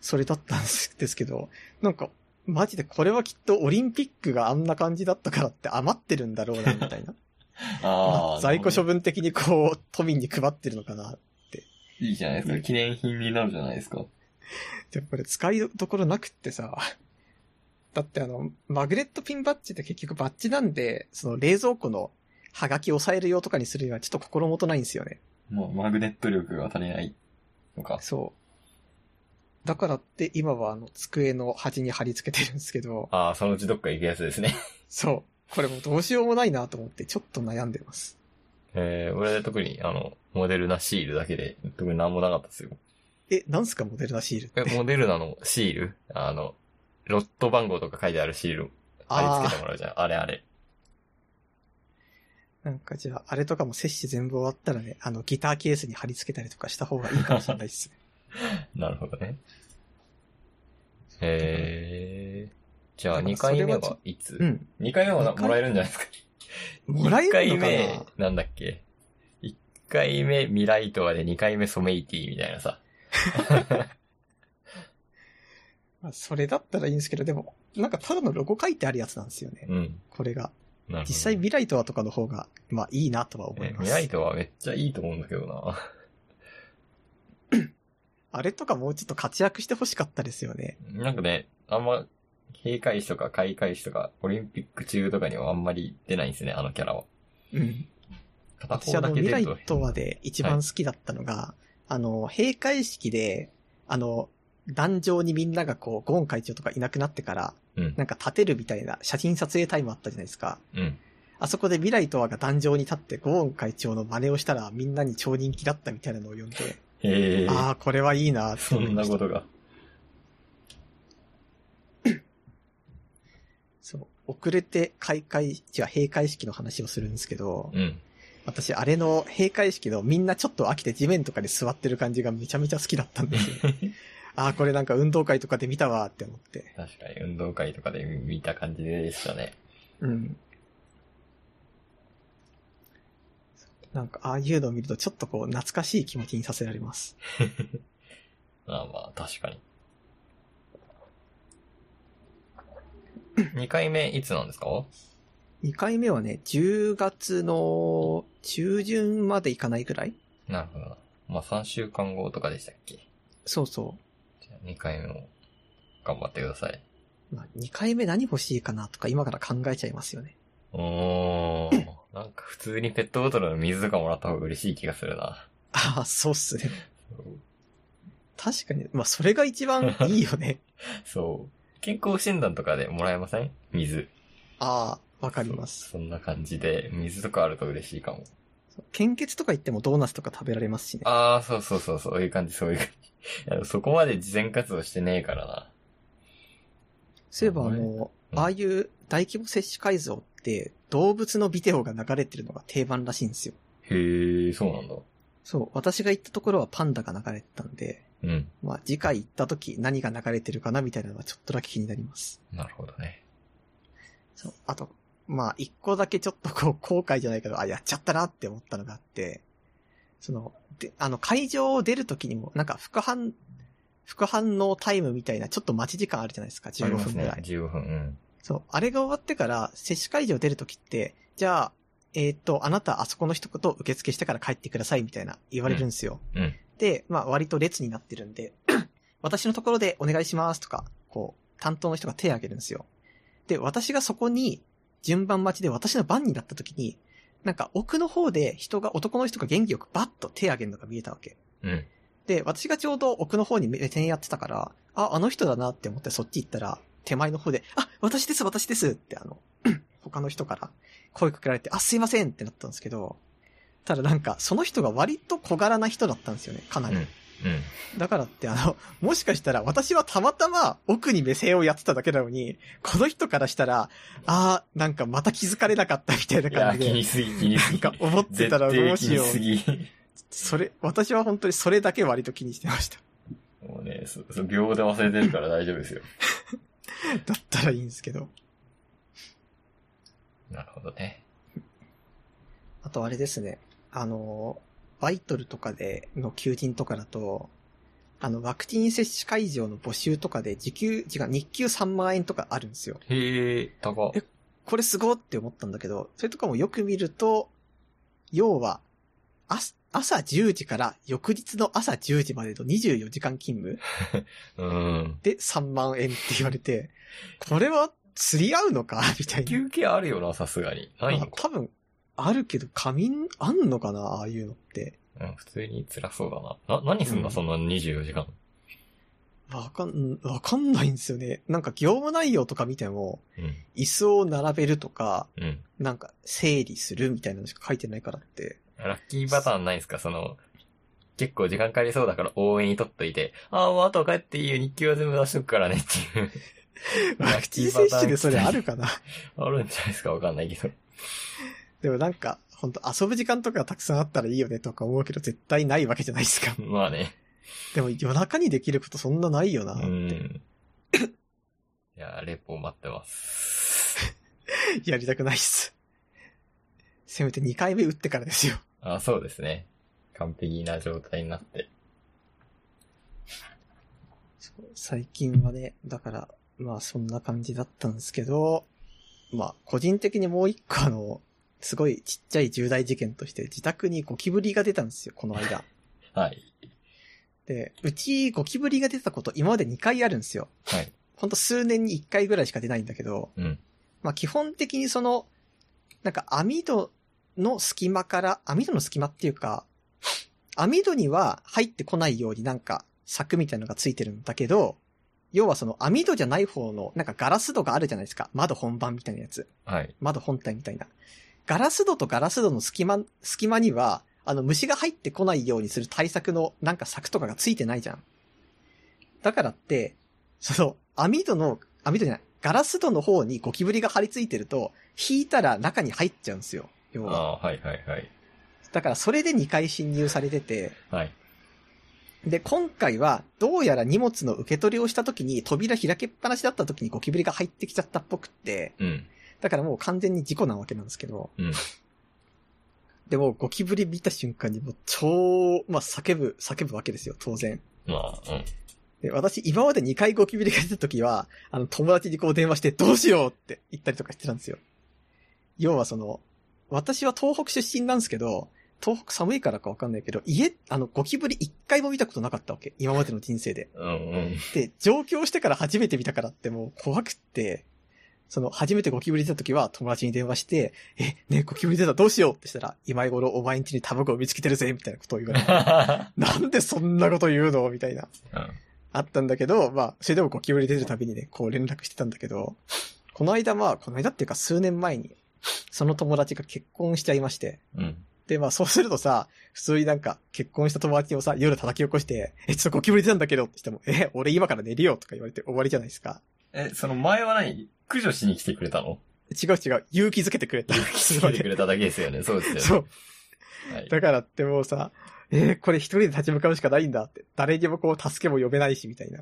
それだったんですけど、なんか、マジでこれはきっとオリンピックがあんな感じだったからって余ってるんだろうな、みたいな。ああ。在庫処分。分的にこう、都民に配ってるのかな。いいじゃないですか。記念品になるじゃないですか。でもこれ使いどころなくってさ、だってあの、マグネットピンバッジって結局バッジなんで、その冷蔵庫のハガキを抑える用とかにするにはちょっと心もとないんですよね。もうマグネット力が足りないのか。そう。だからって今はあの机の端に貼り付けてるんですけど、ああ、そのうちどっか行くやつですね。そう。これもうどうしようもないなと思ってちょっと悩んでます。えー、俺特に、あの、モデルナシールだけで、特になんもなかったですよ。え、なんすかモデルナシールっえ、て。モデルナの？シール？あの、ロット番号とか書いてあるシール、貼り付けてもらうじゃん。あれあれ。なんかじゃあ、あれとかも接種全部終わったらね、あのギターケースに貼り付けたりとかした方がいいかもしれないですね。なるほどね。えー、じゃあだから2回目はいつ、うん。?2 回目はもらえるんじゃないですか？もらえるのか1回目な、なんだっけ ?1 回目ミライトワで2回目ソメイティみたいなさ。まあ、それだったらいいんですけど、でも、なんかただのロゴ書いてあるやつなんですよね。うん。これが。なるほど。実際ミライトワとかの方が、まあいいなとは思います。えミライトはめっちゃいいと思うんだけどな。あれとかもうちょっと活躍してほしかったですよね。なんかね、あんま、閉会式とか開会式とか、オリンピック中とかにはあんまり出ないんですね、あのキャラは。うん。私あの、未来片方だけ出るととはで一番好きだったのが、あの、閉会式で、あの、壇上にみんながこう、ゴーン会長とかいなくなってから、うん。なんか立てるみたいな写真撮影タイムあったじゃないですか。うん。あそこで未来とはが壇上に立ってゴーン会長の真似をしたらみんなに超人気だったみたいなのを読んで、へえ。ああ、これはいいなってそん思いました。なことが。そう。遅れて開会、違う、閉会式の話をするんですけど、うん。私、あれの閉会式のみんなちょっと飽きて地面とかで座ってる感じがめちゃめちゃ好きだったんですよ。ああ、これなんか運動会とかで見たわーって思って。確かに運動会とかで見た感じでしたね。うん。なんか、ああいうのを見るとちょっとこう、懐かしい気持ちにさせられます。まあまあ、確かに。2回目いつなんですか？2回目はね、10月の中旬までいかないぐらいなるほどな。まあ3週間後とかでしたっけ？そうそじゃあ2回目も頑張ってください。う。まあ、2回目何欲しいかなとか今から考えちゃいますよね。おー。なんか普通にペットボトルの水とかもらった方が嬉しい気がするな。ああ、そうっすね。確かに、まあ、それが一番いいよね。そう。健康診断とかでもらえません？水。ああ、わかります。そそんな感じで、水とかあると嬉しいかも。献血とか行ってもドーナツとか食べられますしね。ああ、そうそうそう、そういう感じ、そういう感じ。そこまで事前活動してねえからな。そういえばあの、うんああいう大規模接種会場って動物のビデオが流れてるのが定番らしいんですよ。へえ、そうなんだ。そう、私が行ったところはパンダが流れてたんで、うん。まあ次回行った時何が流れてるかなみたいなのはちょっとだけ気になります。なるほどね。そう。あと、まあ一個だけちょっとこう後悔じゃないけど、あ、やっちゃったなって思ったのがあって、その、で、あの会場を出る時にもなんか副反、副反応タイムみたいなちょっと待ち時間あるじゃないですか、15ありますね分ぐらい。。15分。うん。そう。あれが終わってから、接種会場出るときって、じゃあ、えっ、と、あなたあそこの一言受付してから帰ってくださいみたいな言われるんですよ。うん。で、まあ割と列になってるんで、私のところでお願いしますとか、こう、担当の人が手を挙げるんですよ。で、私がそこに順番待ちで私の番になったときに、なんか奥の方で人が、男の人が元気よくバッと手を挙げるのが見えたわけ。うん。で、私がちょうど奥の方に目線やってたから、あ、あの人だなって思ってそっち行ったら、手前の方で、あ、私です、私ですってあの、他の人から声かけられて、あ、すいませんってなったんですけど、ただなんか、その人が割と小柄な人だったんですよね、かなり。うん。うん。だからってあの、もしかしたら私はたまたま奥に目線をやってただけなのに、この人からしたら、あー、なんかまた気づかれなかったみたいな感じで、気にすぎ、気にすぎ。なんか思ってたらどうしよう気。にしすぎ。それ、私は本当にそれだけ割と気にしてました。もうね、そ、そ秒で忘れてるから大丈夫ですよ。だったらいいんですけど。なるほどね。あとあれですね。あの、バイトルとかでの求人とかだと、あの、ワクチン接種会場の募集とかで時給、違う、日給3万円とかあるんですよ。へえ、高っえこれすごって思ったんだけど、それとかもよく見ると、要は、朝朝10時から翌日の朝10時までの24時間勤務 うん。で3万円って言われて、これは釣り合うのか？みたいな。休憩あるよな、さすがに。ない。多分、あるけど、仮眠あんのかな？ああいうのって。うん、普通に辛そうだな。な、何すんだ、うんそんな24時間。わかん、わかんないんですよね。なんか業務内容とか見ても、うん。椅子を並べるとか、うん。なんか整理するみたいなのしか書いてないからって。ラッキーパターンないですか？その、結構時間かかりそうだから応援に取っといて、ああ、もうあと帰っていいよ、日記は全部出しとくからねっていう。ワクチン接種でそれあるかな？あるんじゃないですか？わかんないけど。でもなんか、本当遊ぶ時間とかたくさんあったらいいよねとか思うけど、絶対ないわけじゃないですか。まあね。でも夜中にできることそんなないよな。うん。いや、レポ待ってます。やりたくないっす。せめて2回目打ってからですよ。あそうですね。完璧な状態になって。そう最近はね、だから、まあそんな感じだったんですけど、まあ個人的にもう一個あの、すごいちっちゃい重大事件として自宅にゴキブリが出たんですよ、この間。はい。で、うちゴキブリが出たこと今まで2回あるんですよ。はい。ほんと数年に1回ぐらいしか出ないんだけど、うん。まあ基本的にその、なんか網戸の隙間から、網戸の隙間っていうか、網戸には入ってこないようになんか柵みたいなのがついてるんだけど、要はその網戸じゃない方のなんかガラス戸があるじゃないですか。窓本番みたいなやつ。はい。窓本体みたいな。ガラス戸とガラス戸の隙間、隙間には、あの虫が入ってこないようにする対策のなんか柵とかがついてないじゃん。だからって、その網戸の、網戸じゃない、ガラス戸の方にゴキブリが張り付いてると、引いたら中に入っちゃうんですよ。要は。ああ、はいはいはい。だからそれで2回侵入されてて、はい。で、今回は、どうやら荷物の受け取りをした時に、扉開けっぱなしだった時にゴキブリが入ってきちゃったっぽくって、うん。だからもう完全に事故なわけなんですけど、うん。でもゴキブリ見た瞬間にもう超、まあ叫ぶ、叫ぶわけですよ、当然。まあ、うん。で、私今まで2回ゴキブリが出た時は、あの友達にこう電話してどうしようって言ったりとかしてたんですよ。要はその、私は東北出身なんですけど、東北寒いからかわかんないけど、家、あの、ゴキブリ一回も見たことなかったわけ。今までの人生で。うんうん。で、上京してから初めて見たからってもう怖くって、その、初めてゴキブリ出た時は友達に電話して、え、ねえゴキブリ出たどうしようってしたら、今頃お前ん家に卵を見つけてるぜ、みたいなことを言われて、なんでそんなこと言うの？みたいな。うん。あったんだけど、まあ、それでもゴキブリ出るたびにね、こう連絡してたんだけど、この間まあ、この間っていうか数年前に、その友達が結婚しちゃいまして、うん。で、まあそうするとさ、普通になんか結婚した友達をさ、夜叩き起こして、え、ちょっとゴキブリ出たんだけどってしても、え、俺今から寝るよとか言われて終わりじゃないですか。え、その前は何？駆除しに来てくれたの？違う違う、勇気づけてくれた。来てくれただけですよね。そうですよね。そう。はい。だからってもうさ、えーこれ一人で立ち向かうしかないんだって。誰にもこう助けも呼べないし、みたいな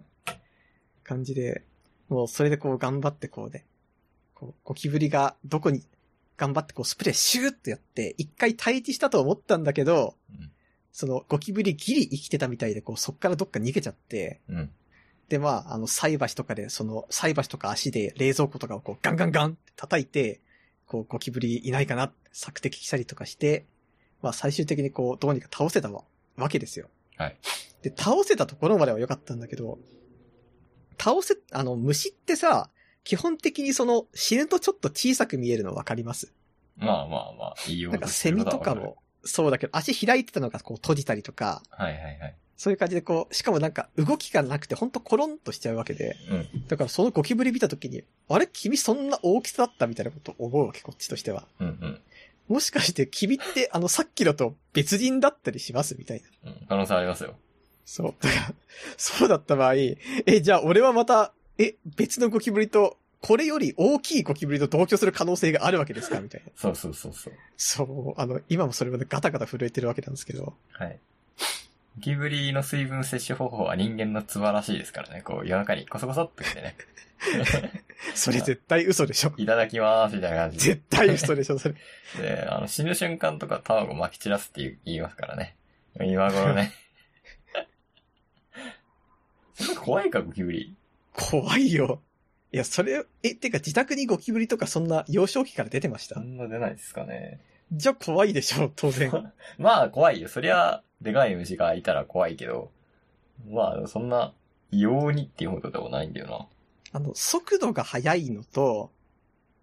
感じで、もうそれでこう頑張ってこうね、こうゴキブリがどこに頑張ってこうスプレーシューってやって、一回退治したと思ったんだけど、うんそのゴキブリギリ生きてたみたいで、こうそっからどっか逃げちゃって、うん。でまあ、あの菜箸とかで、その菜箸とか足で冷蔵庫とかをこうガンガンガンって叩いて、こうゴキブリいないかな索敵したりとかして、まあ最終的にこうどうにか倒せたわわけですよ。はい。で、倒せたところまでは良かったんだけど、倒せ、あの虫ってさ、基本的にその死ぬとちょっと小さく見えるの分かります？まあまあまあ、いいよ。なんかセミとかも。そうだけど、足開いてたのがこう閉じたりとか、はいはいはい。そういう感じでこう、しかもなんか動きがなくてほんとコロンとしちゃうわけで、うん。だからそのゴキブリ見た時に、あれ君そんな大きさだったみたいなこと思うわけ、こっちとしては。うんうん。もしかして君ってあのさっきのと別人だったりしますみたいな。うん。可能性ありますよ。そう。だから、そうだった場合、え、じゃあ俺はまた、え、別のゴキブリと、これより大きいゴキブリと同居する可能性があるわけですかみたいな。そうそうそうそう。そう、あの、今もそれまでガタガタ震えてるわけなんですけど。はい。ゴキブリの水分摂取方法は人間の素晴らしいですからね。こう夜中にコソコソっと来てね。それ絶対嘘でしょ。いただきまーすみたいな感じで。絶対嘘でしょ、それ。で、あの、死ぬ瞬間とか卵撒き散らすって言いますからね。今頃ね。怖いか、ゴキブリ。怖いよ。いや、それ、え、てか自宅にゴキブリとかそんな幼少期から出てました？そんな出ないですかね。じゃあ怖いでしょ、当然。まあ、怖いよ。そりゃ、でかい虫がいたら怖いけど。まあ、そんな、異様にっていうほどでもないんだよな。あの、速度が速いのと、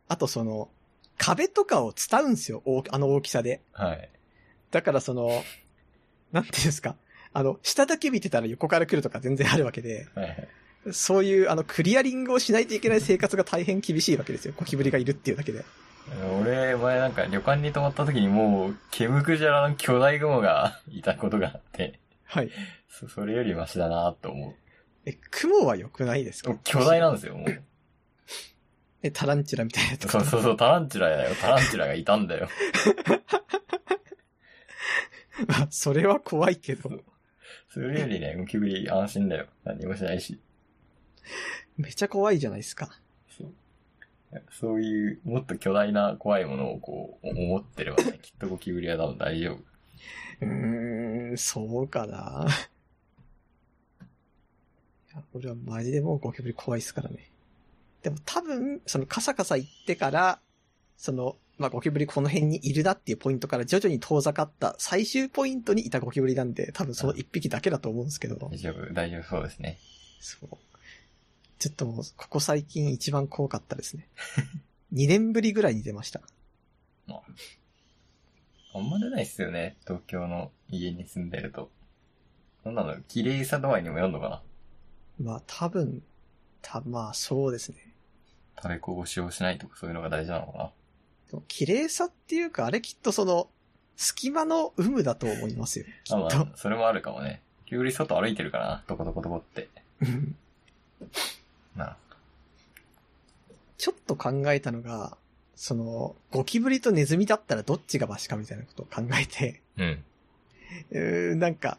あとその、壁とかを伝うんすよ、大あの大きさで。はい。だからその、なんていうんですか。あの、下だけ見てたら横から来るとか全然あるわけで、はいはい。そういう、あの、クリアリングをしないといけない生活が大変厳しいわけですよ。ゴキブリがいるっていうだけで。俺、前なんか旅館に泊まった時にもう、ケムクジャラの巨大グモが いたことがあって、はい。そそれよりマシだなと思え、雲は良くないですか？う。巨大なんですよ、もう。え、タランチュラみたいなやつ。そうそうそう、タランチュラだよ。タランチュラがいたんだよ。まあそれは怖いけど、それよりね、ゴキブリ安心だよ。何もしないし。めっちゃ怖いじゃないですか。そういう、もっと巨大な怖いものをこう、思ってればね、きっとゴキブリは多分大丈夫。うーん、そうかな。いや、俺はマジでもうゴキブリ怖いですからね。でも多分、そのカサカサ行ってから、その、まあ、ゴキブリこの辺にいるなっていうポイントから徐々に遠ざかった最終ポイントにいたゴキブリなんで、多分その一匹だけだと思うんですけど。大丈夫、大丈夫そうですね。そう。ちょっともう、ここ最近一番怖かったですね。2年ぶりぐらいに出ました。まああんま出ないっすよね。東京の家に住んでると。そんなの、綺麗さ度合いにもよんのかな？まあ多分、た、まあそうですね。食べこぼしをしないとかそういうのが大事なのかな？でも綺麗さっていうか、あれきっとその、隙間の有無だと思いますよ。きっと。あまあ、それもあるかもね。急に外歩いてるからな。とことことこって。うんなるちょっと考えたのが、その、ゴキブリとネズミだったらどっちがマシかみたいなことを考えて、うん。うーんなんか、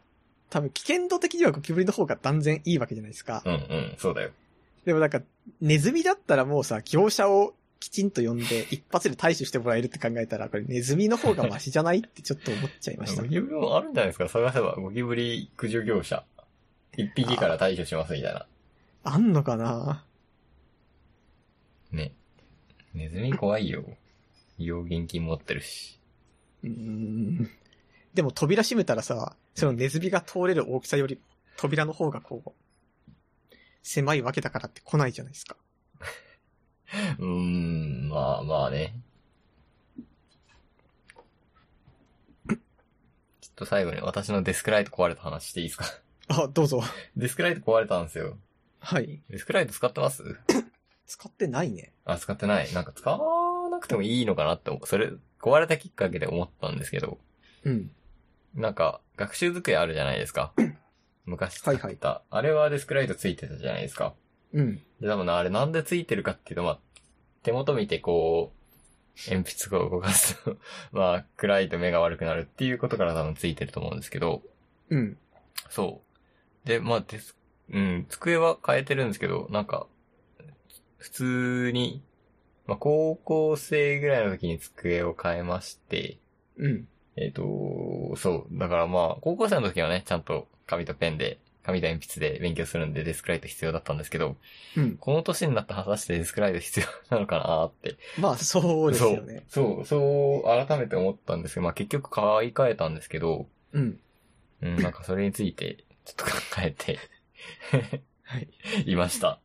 多分危険度的にはゴキブリの方が断然いいわけじゃないですか。うんうん。そうだよ。でもなんか、ネズミだったらもうさ、業者をきちんと呼んで一発で対処してもらえるって考えたら、これネズミの方がマシじゃないってちょっと思っちゃいました ゴ。キブリもあるんじゃないですか探せば、ゴキブリ駆除業者。一匹から対処しますみたいな。あんのかな？ね。ネズミ怖いよ。医療現金持ってるし。うーん。でも扉閉めたらさ、そのネズミが通れる大きさより扉の方がこう、狭いわけだからって来ないじゃないですか。うーん、まあまあね。ちょっと最後に私のデスクライト壊れた話していいですか？あ、どうぞ。デスクライト壊れたんですよ。はい。デスクライト使ってます？使ってないね。あ、使ってない。なんか使わなくてもいいのかなって思う。それ、壊れたきっかけで思ったんですけど、うん。なんか、学習机あるじゃないですか。昔使ってた。あれはデスクライトついてたじゃないですか。うん。で、多分な、あれなんでついてるかっていうと、まあ、手元見てこう、鉛筆を動かすと、まあ、暗いと目が悪くなるっていうことから多分ついてると思うんですけど、うん。そう。で、まあ、デス、うん、机は変えてるんですけど、なんか、普通に、まあ、高校生ぐらいの時に机を変えまして、うん。えっ、と、そう。だからまあ、高校生の時はね、ちゃんと紙とペンで、紙と鉛筆で勉強するんでデスクライト必要だったんですけど、うん。この年になって果たしてデスクライト必要なのかなって。まあ、そうですよね。そう、そう、そう、改めて思ったんですけど、まあ結局買い替えたんですけど、うん。うん、なんかそれについて、ちょっと考えて、はい。いました。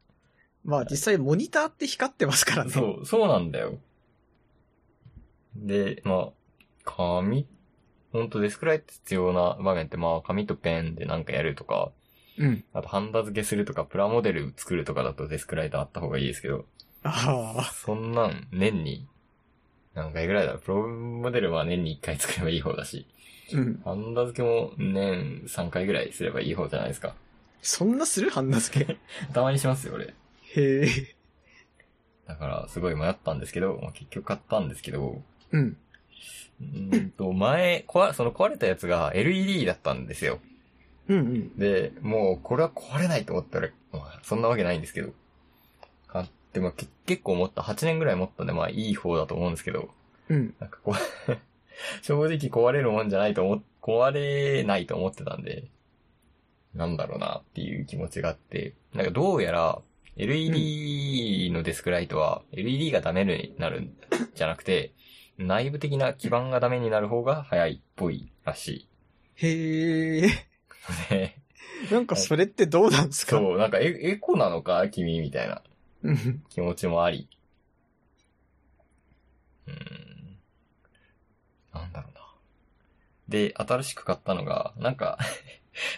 まあ、実際モニターって光ってますからね。そう、そうなんだよ。で、まあ、紙、ほんとデスクライト必要な場面って、まあ、紙とペンでなんかやるとか、うん。あとハンダ付けするとか、プラモデル作るとかだとデスクライトあった方がいいですけど、ああ。そんなん年に、何回ぐらいだろう。プロモデルは年に1回作ればいい方だし、うん。ハンダ付けも年3回ぐらいすればいい方じゃないですか。そんなするハンダ付け。たまにしますよ、俺。へえ。だから、すごい迷ったんですけど、まあ、結局買ったんですけど、うん。うーんと、前、壊、その壊れたやつが LED だったんですよ。うんうん。で、もう、これは壊れないと思ったら、まあ、そんなわけないんですけど。買って、まあ、け結構持った、8年ぐらい持ったんで、まあ、いい方だと思うんですけど、うん。なんかこう、正直壊れるもんじゃないと思っ、壊れないと思ってたんで、なんだろうなっていう気持ちがあって、なんかどうやら、LED のデスクライトは、LED がダメになるんじゃなくて、内部的な基板がダメになる方が早いっぽいらしへえ。い。でなんかそれってどうなんですか？そう、なんかエエコなのか君みたいなうん。気持ちもあり。うーん。なんだろうな。で、新しく買ったのが、なんか、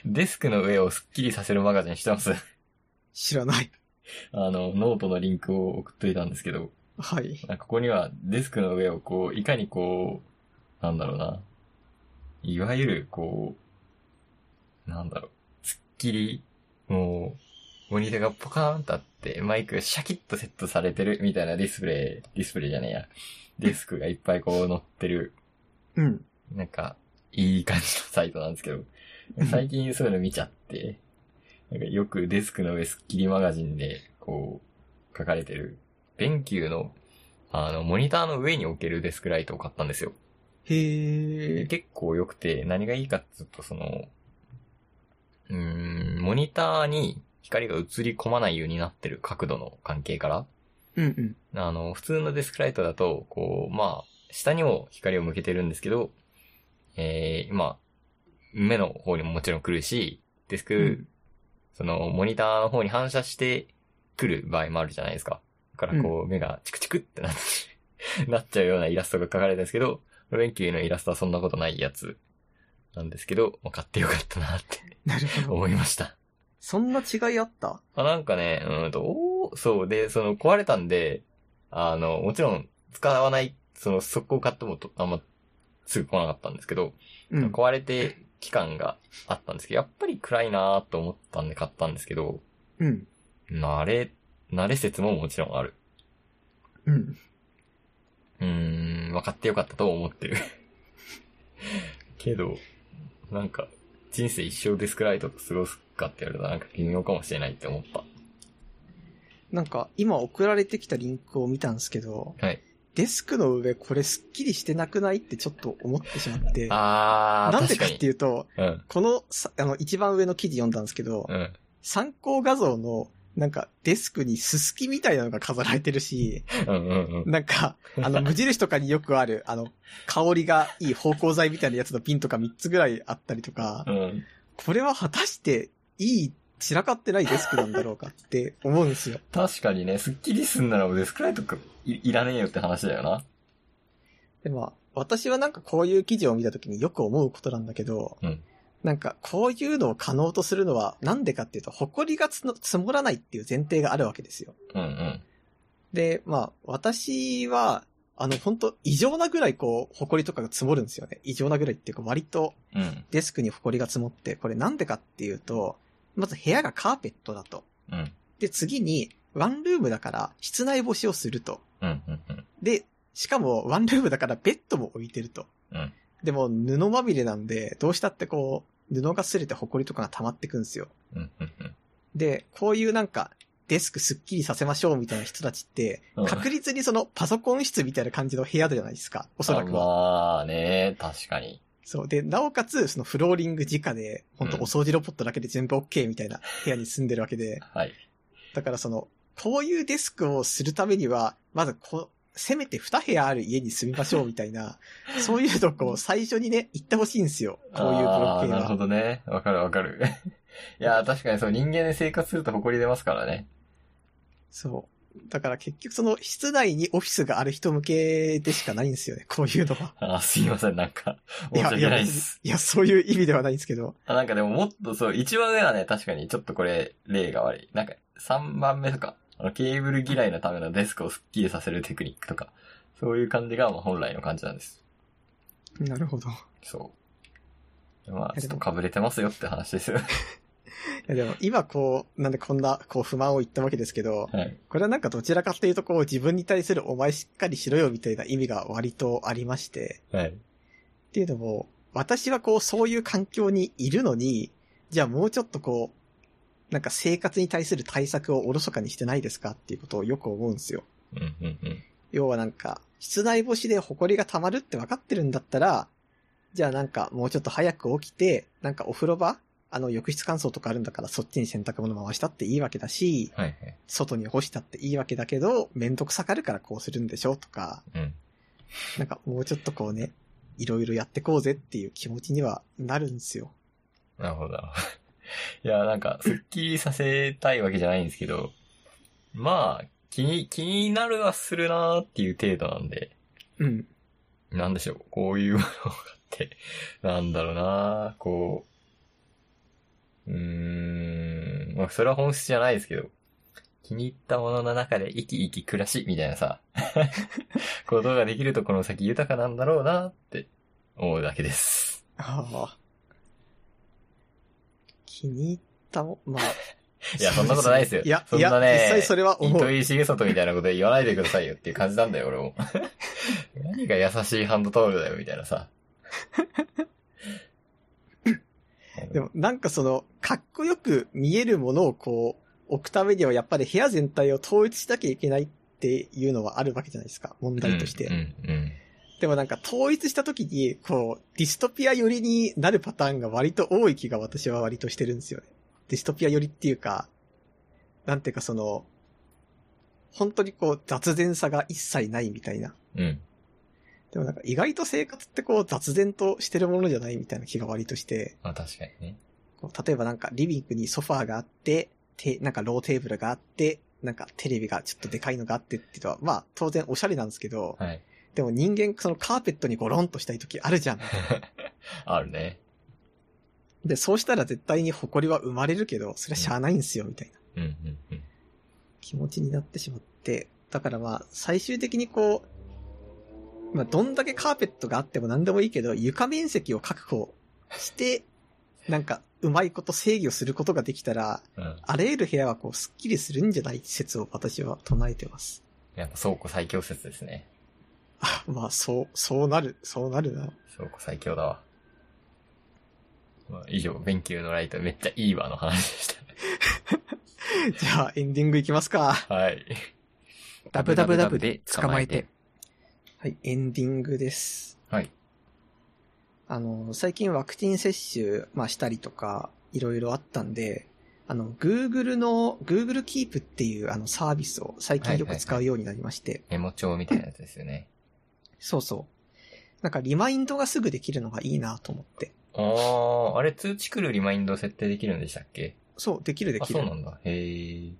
デスクの上をスッキリさせるマガジンしてます？知らない。あの、ノートのリンクを送っといたんですけど、はい。ここにはデスクの上をこう、いかにこう、なんだろうな。いわゆるこう、なんだろう、スッキリ、もう、モニターがポカーンとあって、マイクがシャキッとセットされてるみたいなディスプレイ、ディスプレイじゃねえや。デスクがいっぱいこう載ってる、うん。なんか、いい感じのサイトなんですけど、最近そういうの見ちゃって、なんかよくデスクの上スッキリマガジンで、こう、書かれてる、電球の、あの、モニターの上に置けるデスクライトを買ったんですよ。へえ。結構良くて、何がいいかっていうと、その、うーん、モニターに光が映り込まないようになってる角度の関係から、うんうん。あの、普通のデスクライトだと、こう、まあ、下にも光を向けてるんですけど、えー、まあ、目の方にももちろん来るし、デスク、うんその、モニターの方に反射して来る場合もあるじゃないですか。だからこう、目がチクチクってなって、なっちゃうようなイラストが描かれてるんですけど、ハロウィンキューのイラストはそんなことないやつなんですけど、まあ、買ってよかったなって。思いました。そんな違いあった？あなんかね、うんと、そうで、その壊れたんで、あの、もちろん使わない、その速攻買ってもとあんますぐ来なかったんですけど、うん。壊れて期間があったんですけど、やっぱり暗いなーと思ったんで買ったんですけど、うん。慣れ、慣れ説ももちろんある。うん。うーん、分かってよかったと思ってる。けど、なんか、人生一生デスクライトと過ごすかって言われたらなんか微妙かもしれないって思った。なんか、今送られてきたリンクを見たんですけど、はい。デスクの上これスッキリしてなくない？ってちょっと思ってしまって。あー、なんでかっ。ていうと、うん。このさ、あの、一番上の記事読んだんですけど、うん。参考画像の、なんか、デスクにススキみたいなのが飾られてるし、うんうんうん。なんか、あの、無印とかによくある、あの、香りがいい芳香剤みたいなやつのピンとか3つぐらいあったりとか、うん。これは果たして、いい、散らかってないデスクなんだろうかって思うんですよ。確かにね、スッキリすんならもうデスクライトかいいらねえよって話だよな。でも、私はなんかこういう記事を見たときによく思うことなんだけど、うんなんかこういうのを可能とするのはなんでかっていうと、埃がつの積もらないっていう前提があるわけですよ。うんうん。で、まあ、私は、あの、本当異常なぐらいこう、埃とかが積もるんですよね。異常なぐらいっていうか割とうん。デスクに埃が積もって、これなんでかっていうと、まず部屋がカーペットだと。うん。で、次に、ワンルームだから室内干しをすると。うんうんうん。で、しかもワンルームだからベッドも置いてると。うん。でも布まみれなんで、どうしたってこう、布が擦れて埃とかが溜まってくんですよ。うんうんうん。で、こういうなんか、デスクスッキリさせましょうみたいな人たちってうん、確実にそのパソコン室みたいな感じの部屋じゃないですか。おそらくは。まあね、確かに。そう。で、なおかつ、そのフローリング直で、本当うんお掃除ロボットだけで全部 OK みたいな部屋に住んでるわけで、はい。だからその、こういうデスクをするためには、まずこう、せめて2部屋ある家に住みましょうみたいな、そういうのこう、最初にね、言ってほしいんですよ。こういうブロック系あーなるほは。どね。わかるわかる。いやー、確かにそう、人間で生活すると埃出ますからね。そう。だから結局その、室内にオフィスがある人向けでしかないんですよね。こういうのは。あーすいません、なんか、いや、いや、いや、そういう意味ではないんですけど。あなんかでももっとそう、一番上はね、確かにちょっとこれ、例が悪い。なんか、三番目とか、あの、ケーブル嫌いのためのデスクをスッキリさせるテクニックとか、そういう感じが、まあ本来の感じなんです。なるほど。いそう。まあ、ちょっと被れてますよって話ですよ。やでも今こう、なんでこんなこう不満を言ったわけですけど、はい。これはなんかどちらかっていうとこう自分に対するお前しっかりしろよみたいな意味が割とありまして、はい。っていうのも、私はこうそういう環境にいるのに、じゃあもうちょっとこう、なんか生活に対する対策をおろそかにしてないですかっていうことをよく思うんですよ。うんうんうん。要はなんか、室内干しで埃が溜まるって分かってるんだったら、じゃあなんかもうちょっと早く起きて、なんかお風呂場あの浴室乾燥とかあるんだからそっちに洗濯物回したっていいわけだし、はいはい。外に干したっていいわけだけど、めんどくさがるからこうするんでしょ？とか、うん。なんかもうちょっとこうね、いろいろやってこうぜっていう気持ちにはなるんですよ。なるほど。いや、なんか、スッキリさせたいわけじゃないんですけど、まあ、気に、気になるはするなーっていう程度なんで、うん。なんでしょう、こういうものがあって、なんだろうなこう、うーん、まあ、それは本質じゃないですけど、気に入ったものの中で生き生き暮らし、みたいなさ、ことができるとこの先豊かなんだろうなって思うだけです。ああ。気に入ったも、まあ。いや、そんなことないですよ。いや、そんなね、実際それは思う。糸井重里みたいなこと言わないでくださいよっていう感じなんだよ、俺も。何が優しいハンドタオルだよ、みたいなさ。でも、なんかその、かっこよく見えるものをこう、置くためにはやっぱり部屋全体を統一しなきゃいけないっていうのはあるわけじゃないですか、問題として。うん、うん、でもなんか統一した時に、こう、ディストピア寄りになるパターンが割と多い気が私は割としてるんですよね。ディストピア寄りっていうか、なんていうかその、本当にこう雑然さが一切ないみたいな。うん。うん。でもなんか意外と生活ってこう雑然としてるものじゃないみたいな気が割として、まあ確かにね。こう例えばなんかリビングにソファーがあって、て、なんかローテーブルがあって、なんかテレビがちょっとでかいのがあってっていうのは、まあ当然おしゃれなんですけど、はい。でも人間、そのカーペットにゴロンとしたい時あるじゃん。あるね。で、そうしたら絶対に埃は生まれるけど、それはしゃあないんすよ、みたいなうんうんうん。気持ちになってしまって。だからまあ、最終的にこう、まあ、どんだけカーペットがあっても何でもいいけど、床面積を確保して、なんか、うまいこと制御することができたら、うん。あらゆる部屋はこう、スッキリするんじゃない？説を私は唱えてます。やっぱ倉庫最強説ですね。あ、まあ、そう、そうなる、そうなるな。倉庫最強だわ。まあ、以上、勉強のライトめっちゃいいわの話でし じゃあ、エンディングいきますか。た。はい。ダブダブダブで捕まえて。。はい、エンディングです。はい。あの、最近ワクチン接種、まあ、したりとか、いろいろあったんで、あの、Google の、Google Keep っていうあのサービスを最近よく使うようになりまして、メモ帳みたいなやつですよね。そうそう。なんかリマインドがすぐできるのがいいなと思って。あー、あれ通知来るリマインド設定できるんでしたっけ？そう、できるであ、きる。そうなんだ。へー。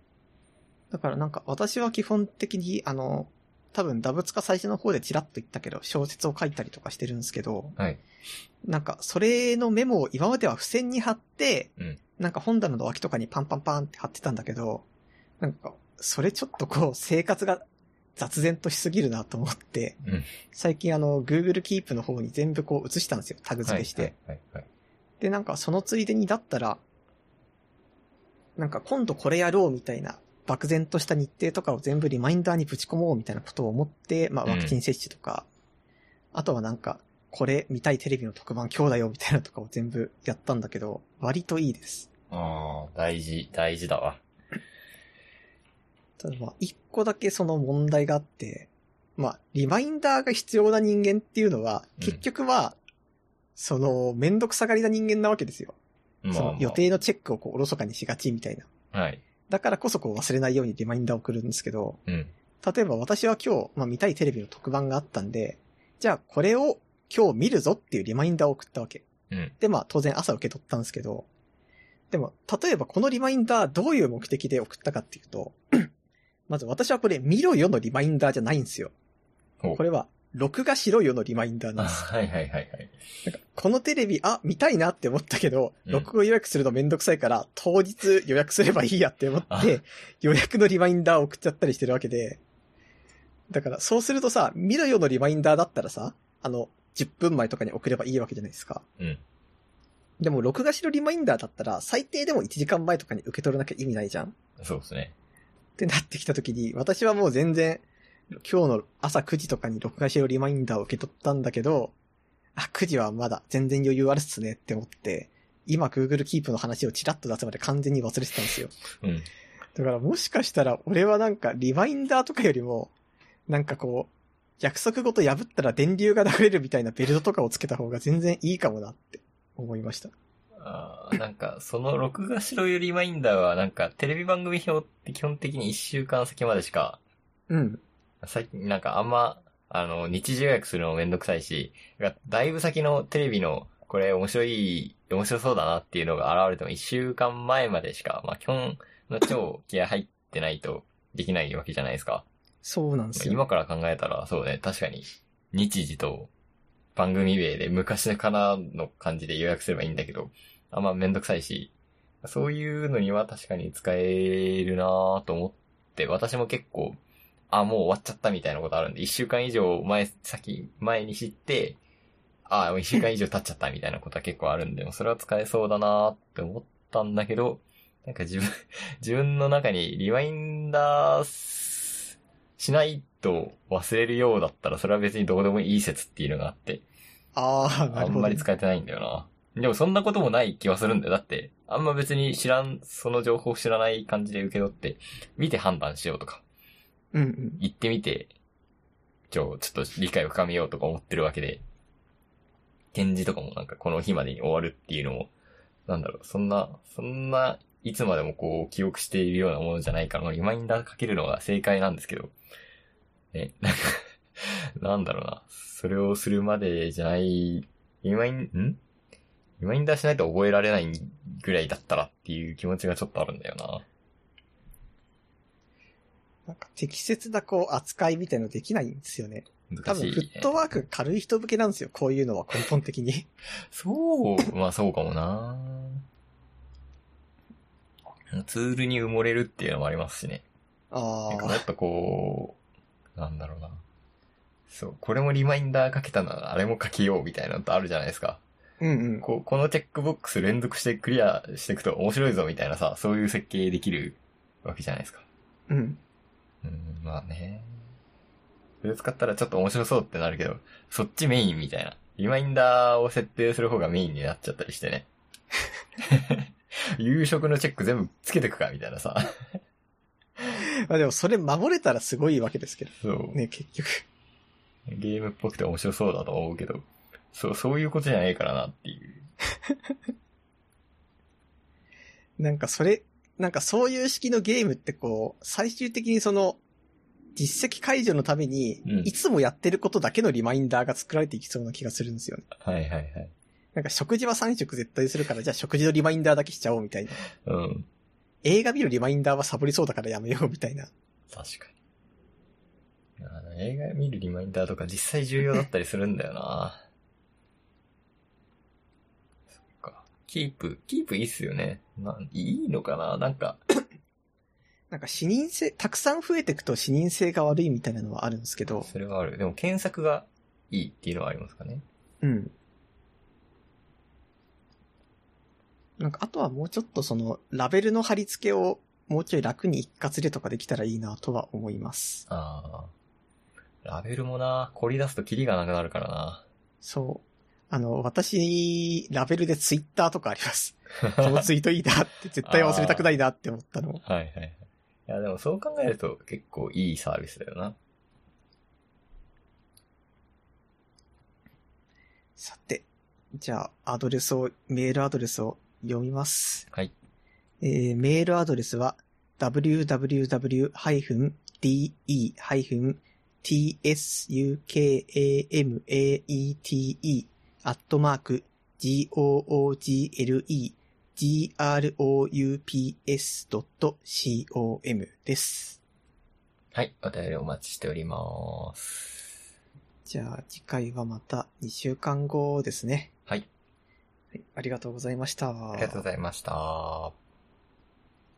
だからなんか私は基本的に、あの、多分ダブツカ最初の方でチラッと言ったけど、小説を書いたりとかしてるんですけど、はい。なんかそれのメモを今までは付箋に貼って、うんなんか本棚の脇とかにパンパンパンって貼ってたんだけど、なんか、それちょっとこう生活が雑然としすぎるなと思って、うん。最近あの Google Keep の方に全部こう移したんですよ、タグ付けして。はい。はい。はい。で、なんかそのついでにだったら、なんか今度これやろうみたいな、漠然とした日程とかを全部リマインダーにぶち込もうみたいなことを思って、まあうんワクチン接種とか、あとはなんか、これ見たいテレビの特番今日だよみたいなのとかを全部やったんだけど、割といいです。あー、大事、大事だわ。ただまあ一個だけその問題があって、まあリマインダーが必要な人間っていうのは、うん結局は、そのめんどくさがりな人間なわけですよ。まあ、その予定のチェックをこうおろそかにしがちみたいな。はい。だからこそこう忘れないようにリマインダーを送るんですけど、うん。例えば私は今日、まあ、見たいテレビの特番があったんで、じゃあこれを今日見るぞっていうリマインダーを送ったわけ。うん。で、まあ当然朝受け取ったんですけど、でも、例えばこのリマインダーどういう目的で送ったかっていうと、まず私はこれ見ろよのリマインダーじゃないんですよ。これは、録画しろよのリマインダーなんあです。はいはいはいはい。なんかこのテレビ、あ、見たいなって思ったけど、うん録画予約するのめんどくさいから、当日予約すればいいやって思あって、予約のリマインダーを送っちゃったりしてるわけで、だからそうするとさ、見ろよのリマインダーだったらさ、あの、10分前とかに送ればいいわけじゃないですか。うん。でも、録画しろリマインダーだったら、最低でも1時間前とかに受け取らなきゃ意味ないじゃんっそうですね。てなってきた時に、私はもう全然、今日の朝9時とかに録画しろリマインダーを受け取ったんだけど、あ、9時はまだ全然余裕あるっすねって思って、今 Google Keep の話をチラッと出すまで完全に忘れてたんですよ。うん。だからもしかしたら俺はなんかリマインダーとかよりも、なんかこう、約束ごと破ったら電流が流れるみたいなベルトとかをつけた方が全然いいかもなって思いました。あーなんか、その録画しろよリマインダーは、なんか、テレビ番組表って基本的に1週間先までしか、うん。最近、なんかあんま、あの、日時予約するのもめんどくさいし、だいぶ先のテレビの、これ面白い、面白そうだなっていうのが現れても1週間前までしか、まあ基本の超気合入ってないとできないわけじゃないですか。そうなんですよ。今から考えたら、そうね、確かに、日時と番組名で昔からの感じで予約すればいいんだけど、あんまめんどくさいし、そういうのには確かに使えるなぁと思って、私も結構、あ、もう終わっちゃったみたいなことあるんで、一週間以上前、先、前に知って、あ、もう一週間以上経っちゃったみたいなことは結構あるんで、それは使えそうだなぁって思ったんだけど、なんか自分、自分の中にリマインダーしないと忘れるようだったら、それは別にどうでもいい説っていうのがあって、ああ、なあんるほど。まり使えてないんだよな。でもそんなこともない気はするんだよ。だって、あんま別に知らん、その情報知らない感じで受け取って、見て判断しようとか、うんうん。行ってみて、ちょ、ちょっと理解を深めようとか思ってるわけで、展示とかもなんかこの日までに終わるっていうのも、なんだろう、そんな、そんな、いつまでもこう、記憶しているようなものじゃないから、リマインダーかけるのが正解なんですけど、ね、なんか、なんだろうな、それをするまでじゃない、リマイン、ん？リマインダーしないと覚えられないぐらいだったらっていう気持ちがちょっとあるんだよな。なんか適切なこう扱いみたいのできないんですよね。多分、難しい、フットワーク軽い人向けなんですよ、こういうのは根本的に。そう、まあそうかもなツールに埋もれるっていうのもありますしね。ああ。なんかもっとこう、なんだろうな。そう、これもリマインダーかけたならあれもかけようみたいなのってあるじゃないですか。うんうん。こう、このチェックボックス連続してクリアしていくと面白いぞみたいなさ、そういう設計できるわけじゃないですか。うん。うん、まあね。それ使ったらちょっと面白そうってなるけど、そっちメインみたいな。リマインダーを設定する方がメインになっちゃったりしてね。夕食のチェック全部つけてくかみたいなさ。まあでもそれ守れたらすごいわけですけど。そう。ね、結局。ゲームっぽくて面白そうだと思うけど、そう、そういうことじゃないからなっていう。なんかそれ、なんかそういう式のゲームってこう、最終的にその、実績解除のためにうん、いつもやってることだけのリマインダーが作られていきそうな気がするんですよね。はいはいはい。なんか食事は3食絶対するから、じゃあ食事のリマインダーだけしちゃおうみたいな。うん。映画見るリマインダーはサボりそうだからやめようみたいな。確かに。あの映画見るリマインダーとか実際重要だったりするんだよなそっか。キープ、キープいいっすよね。なんいいのかな？なんか、なんか視認性、たくさん増えていくと視認性が悪いみたいなのはあるんですけど、それはある。でも検索がいいっていうのはありますかね？うん。なんかあとはもうちょっとその、ラベルの貼り付けをもうちょい楽に一括でとかできたらいいなとは思います。ああ。ラベルもな、凝り出すとキリがなくなるからな。そう。あの、私、ラベルでツイッターとかあります。このツイートいいなって絶対忘れたくないなって思ったの。はいはいはい。いやでもそう考えると結構いいサービスだよな。さて、じゃあ、アドレスを、メールアドレスを読みます。はい。えーメールアドレスは、www-de-tsukamate アットマーク google.groups.com です。はい。お便りお待ちしております。じゃあ、次回はまた2週間後ですね。はい。はい、ありがとうございました。ありがとうございました。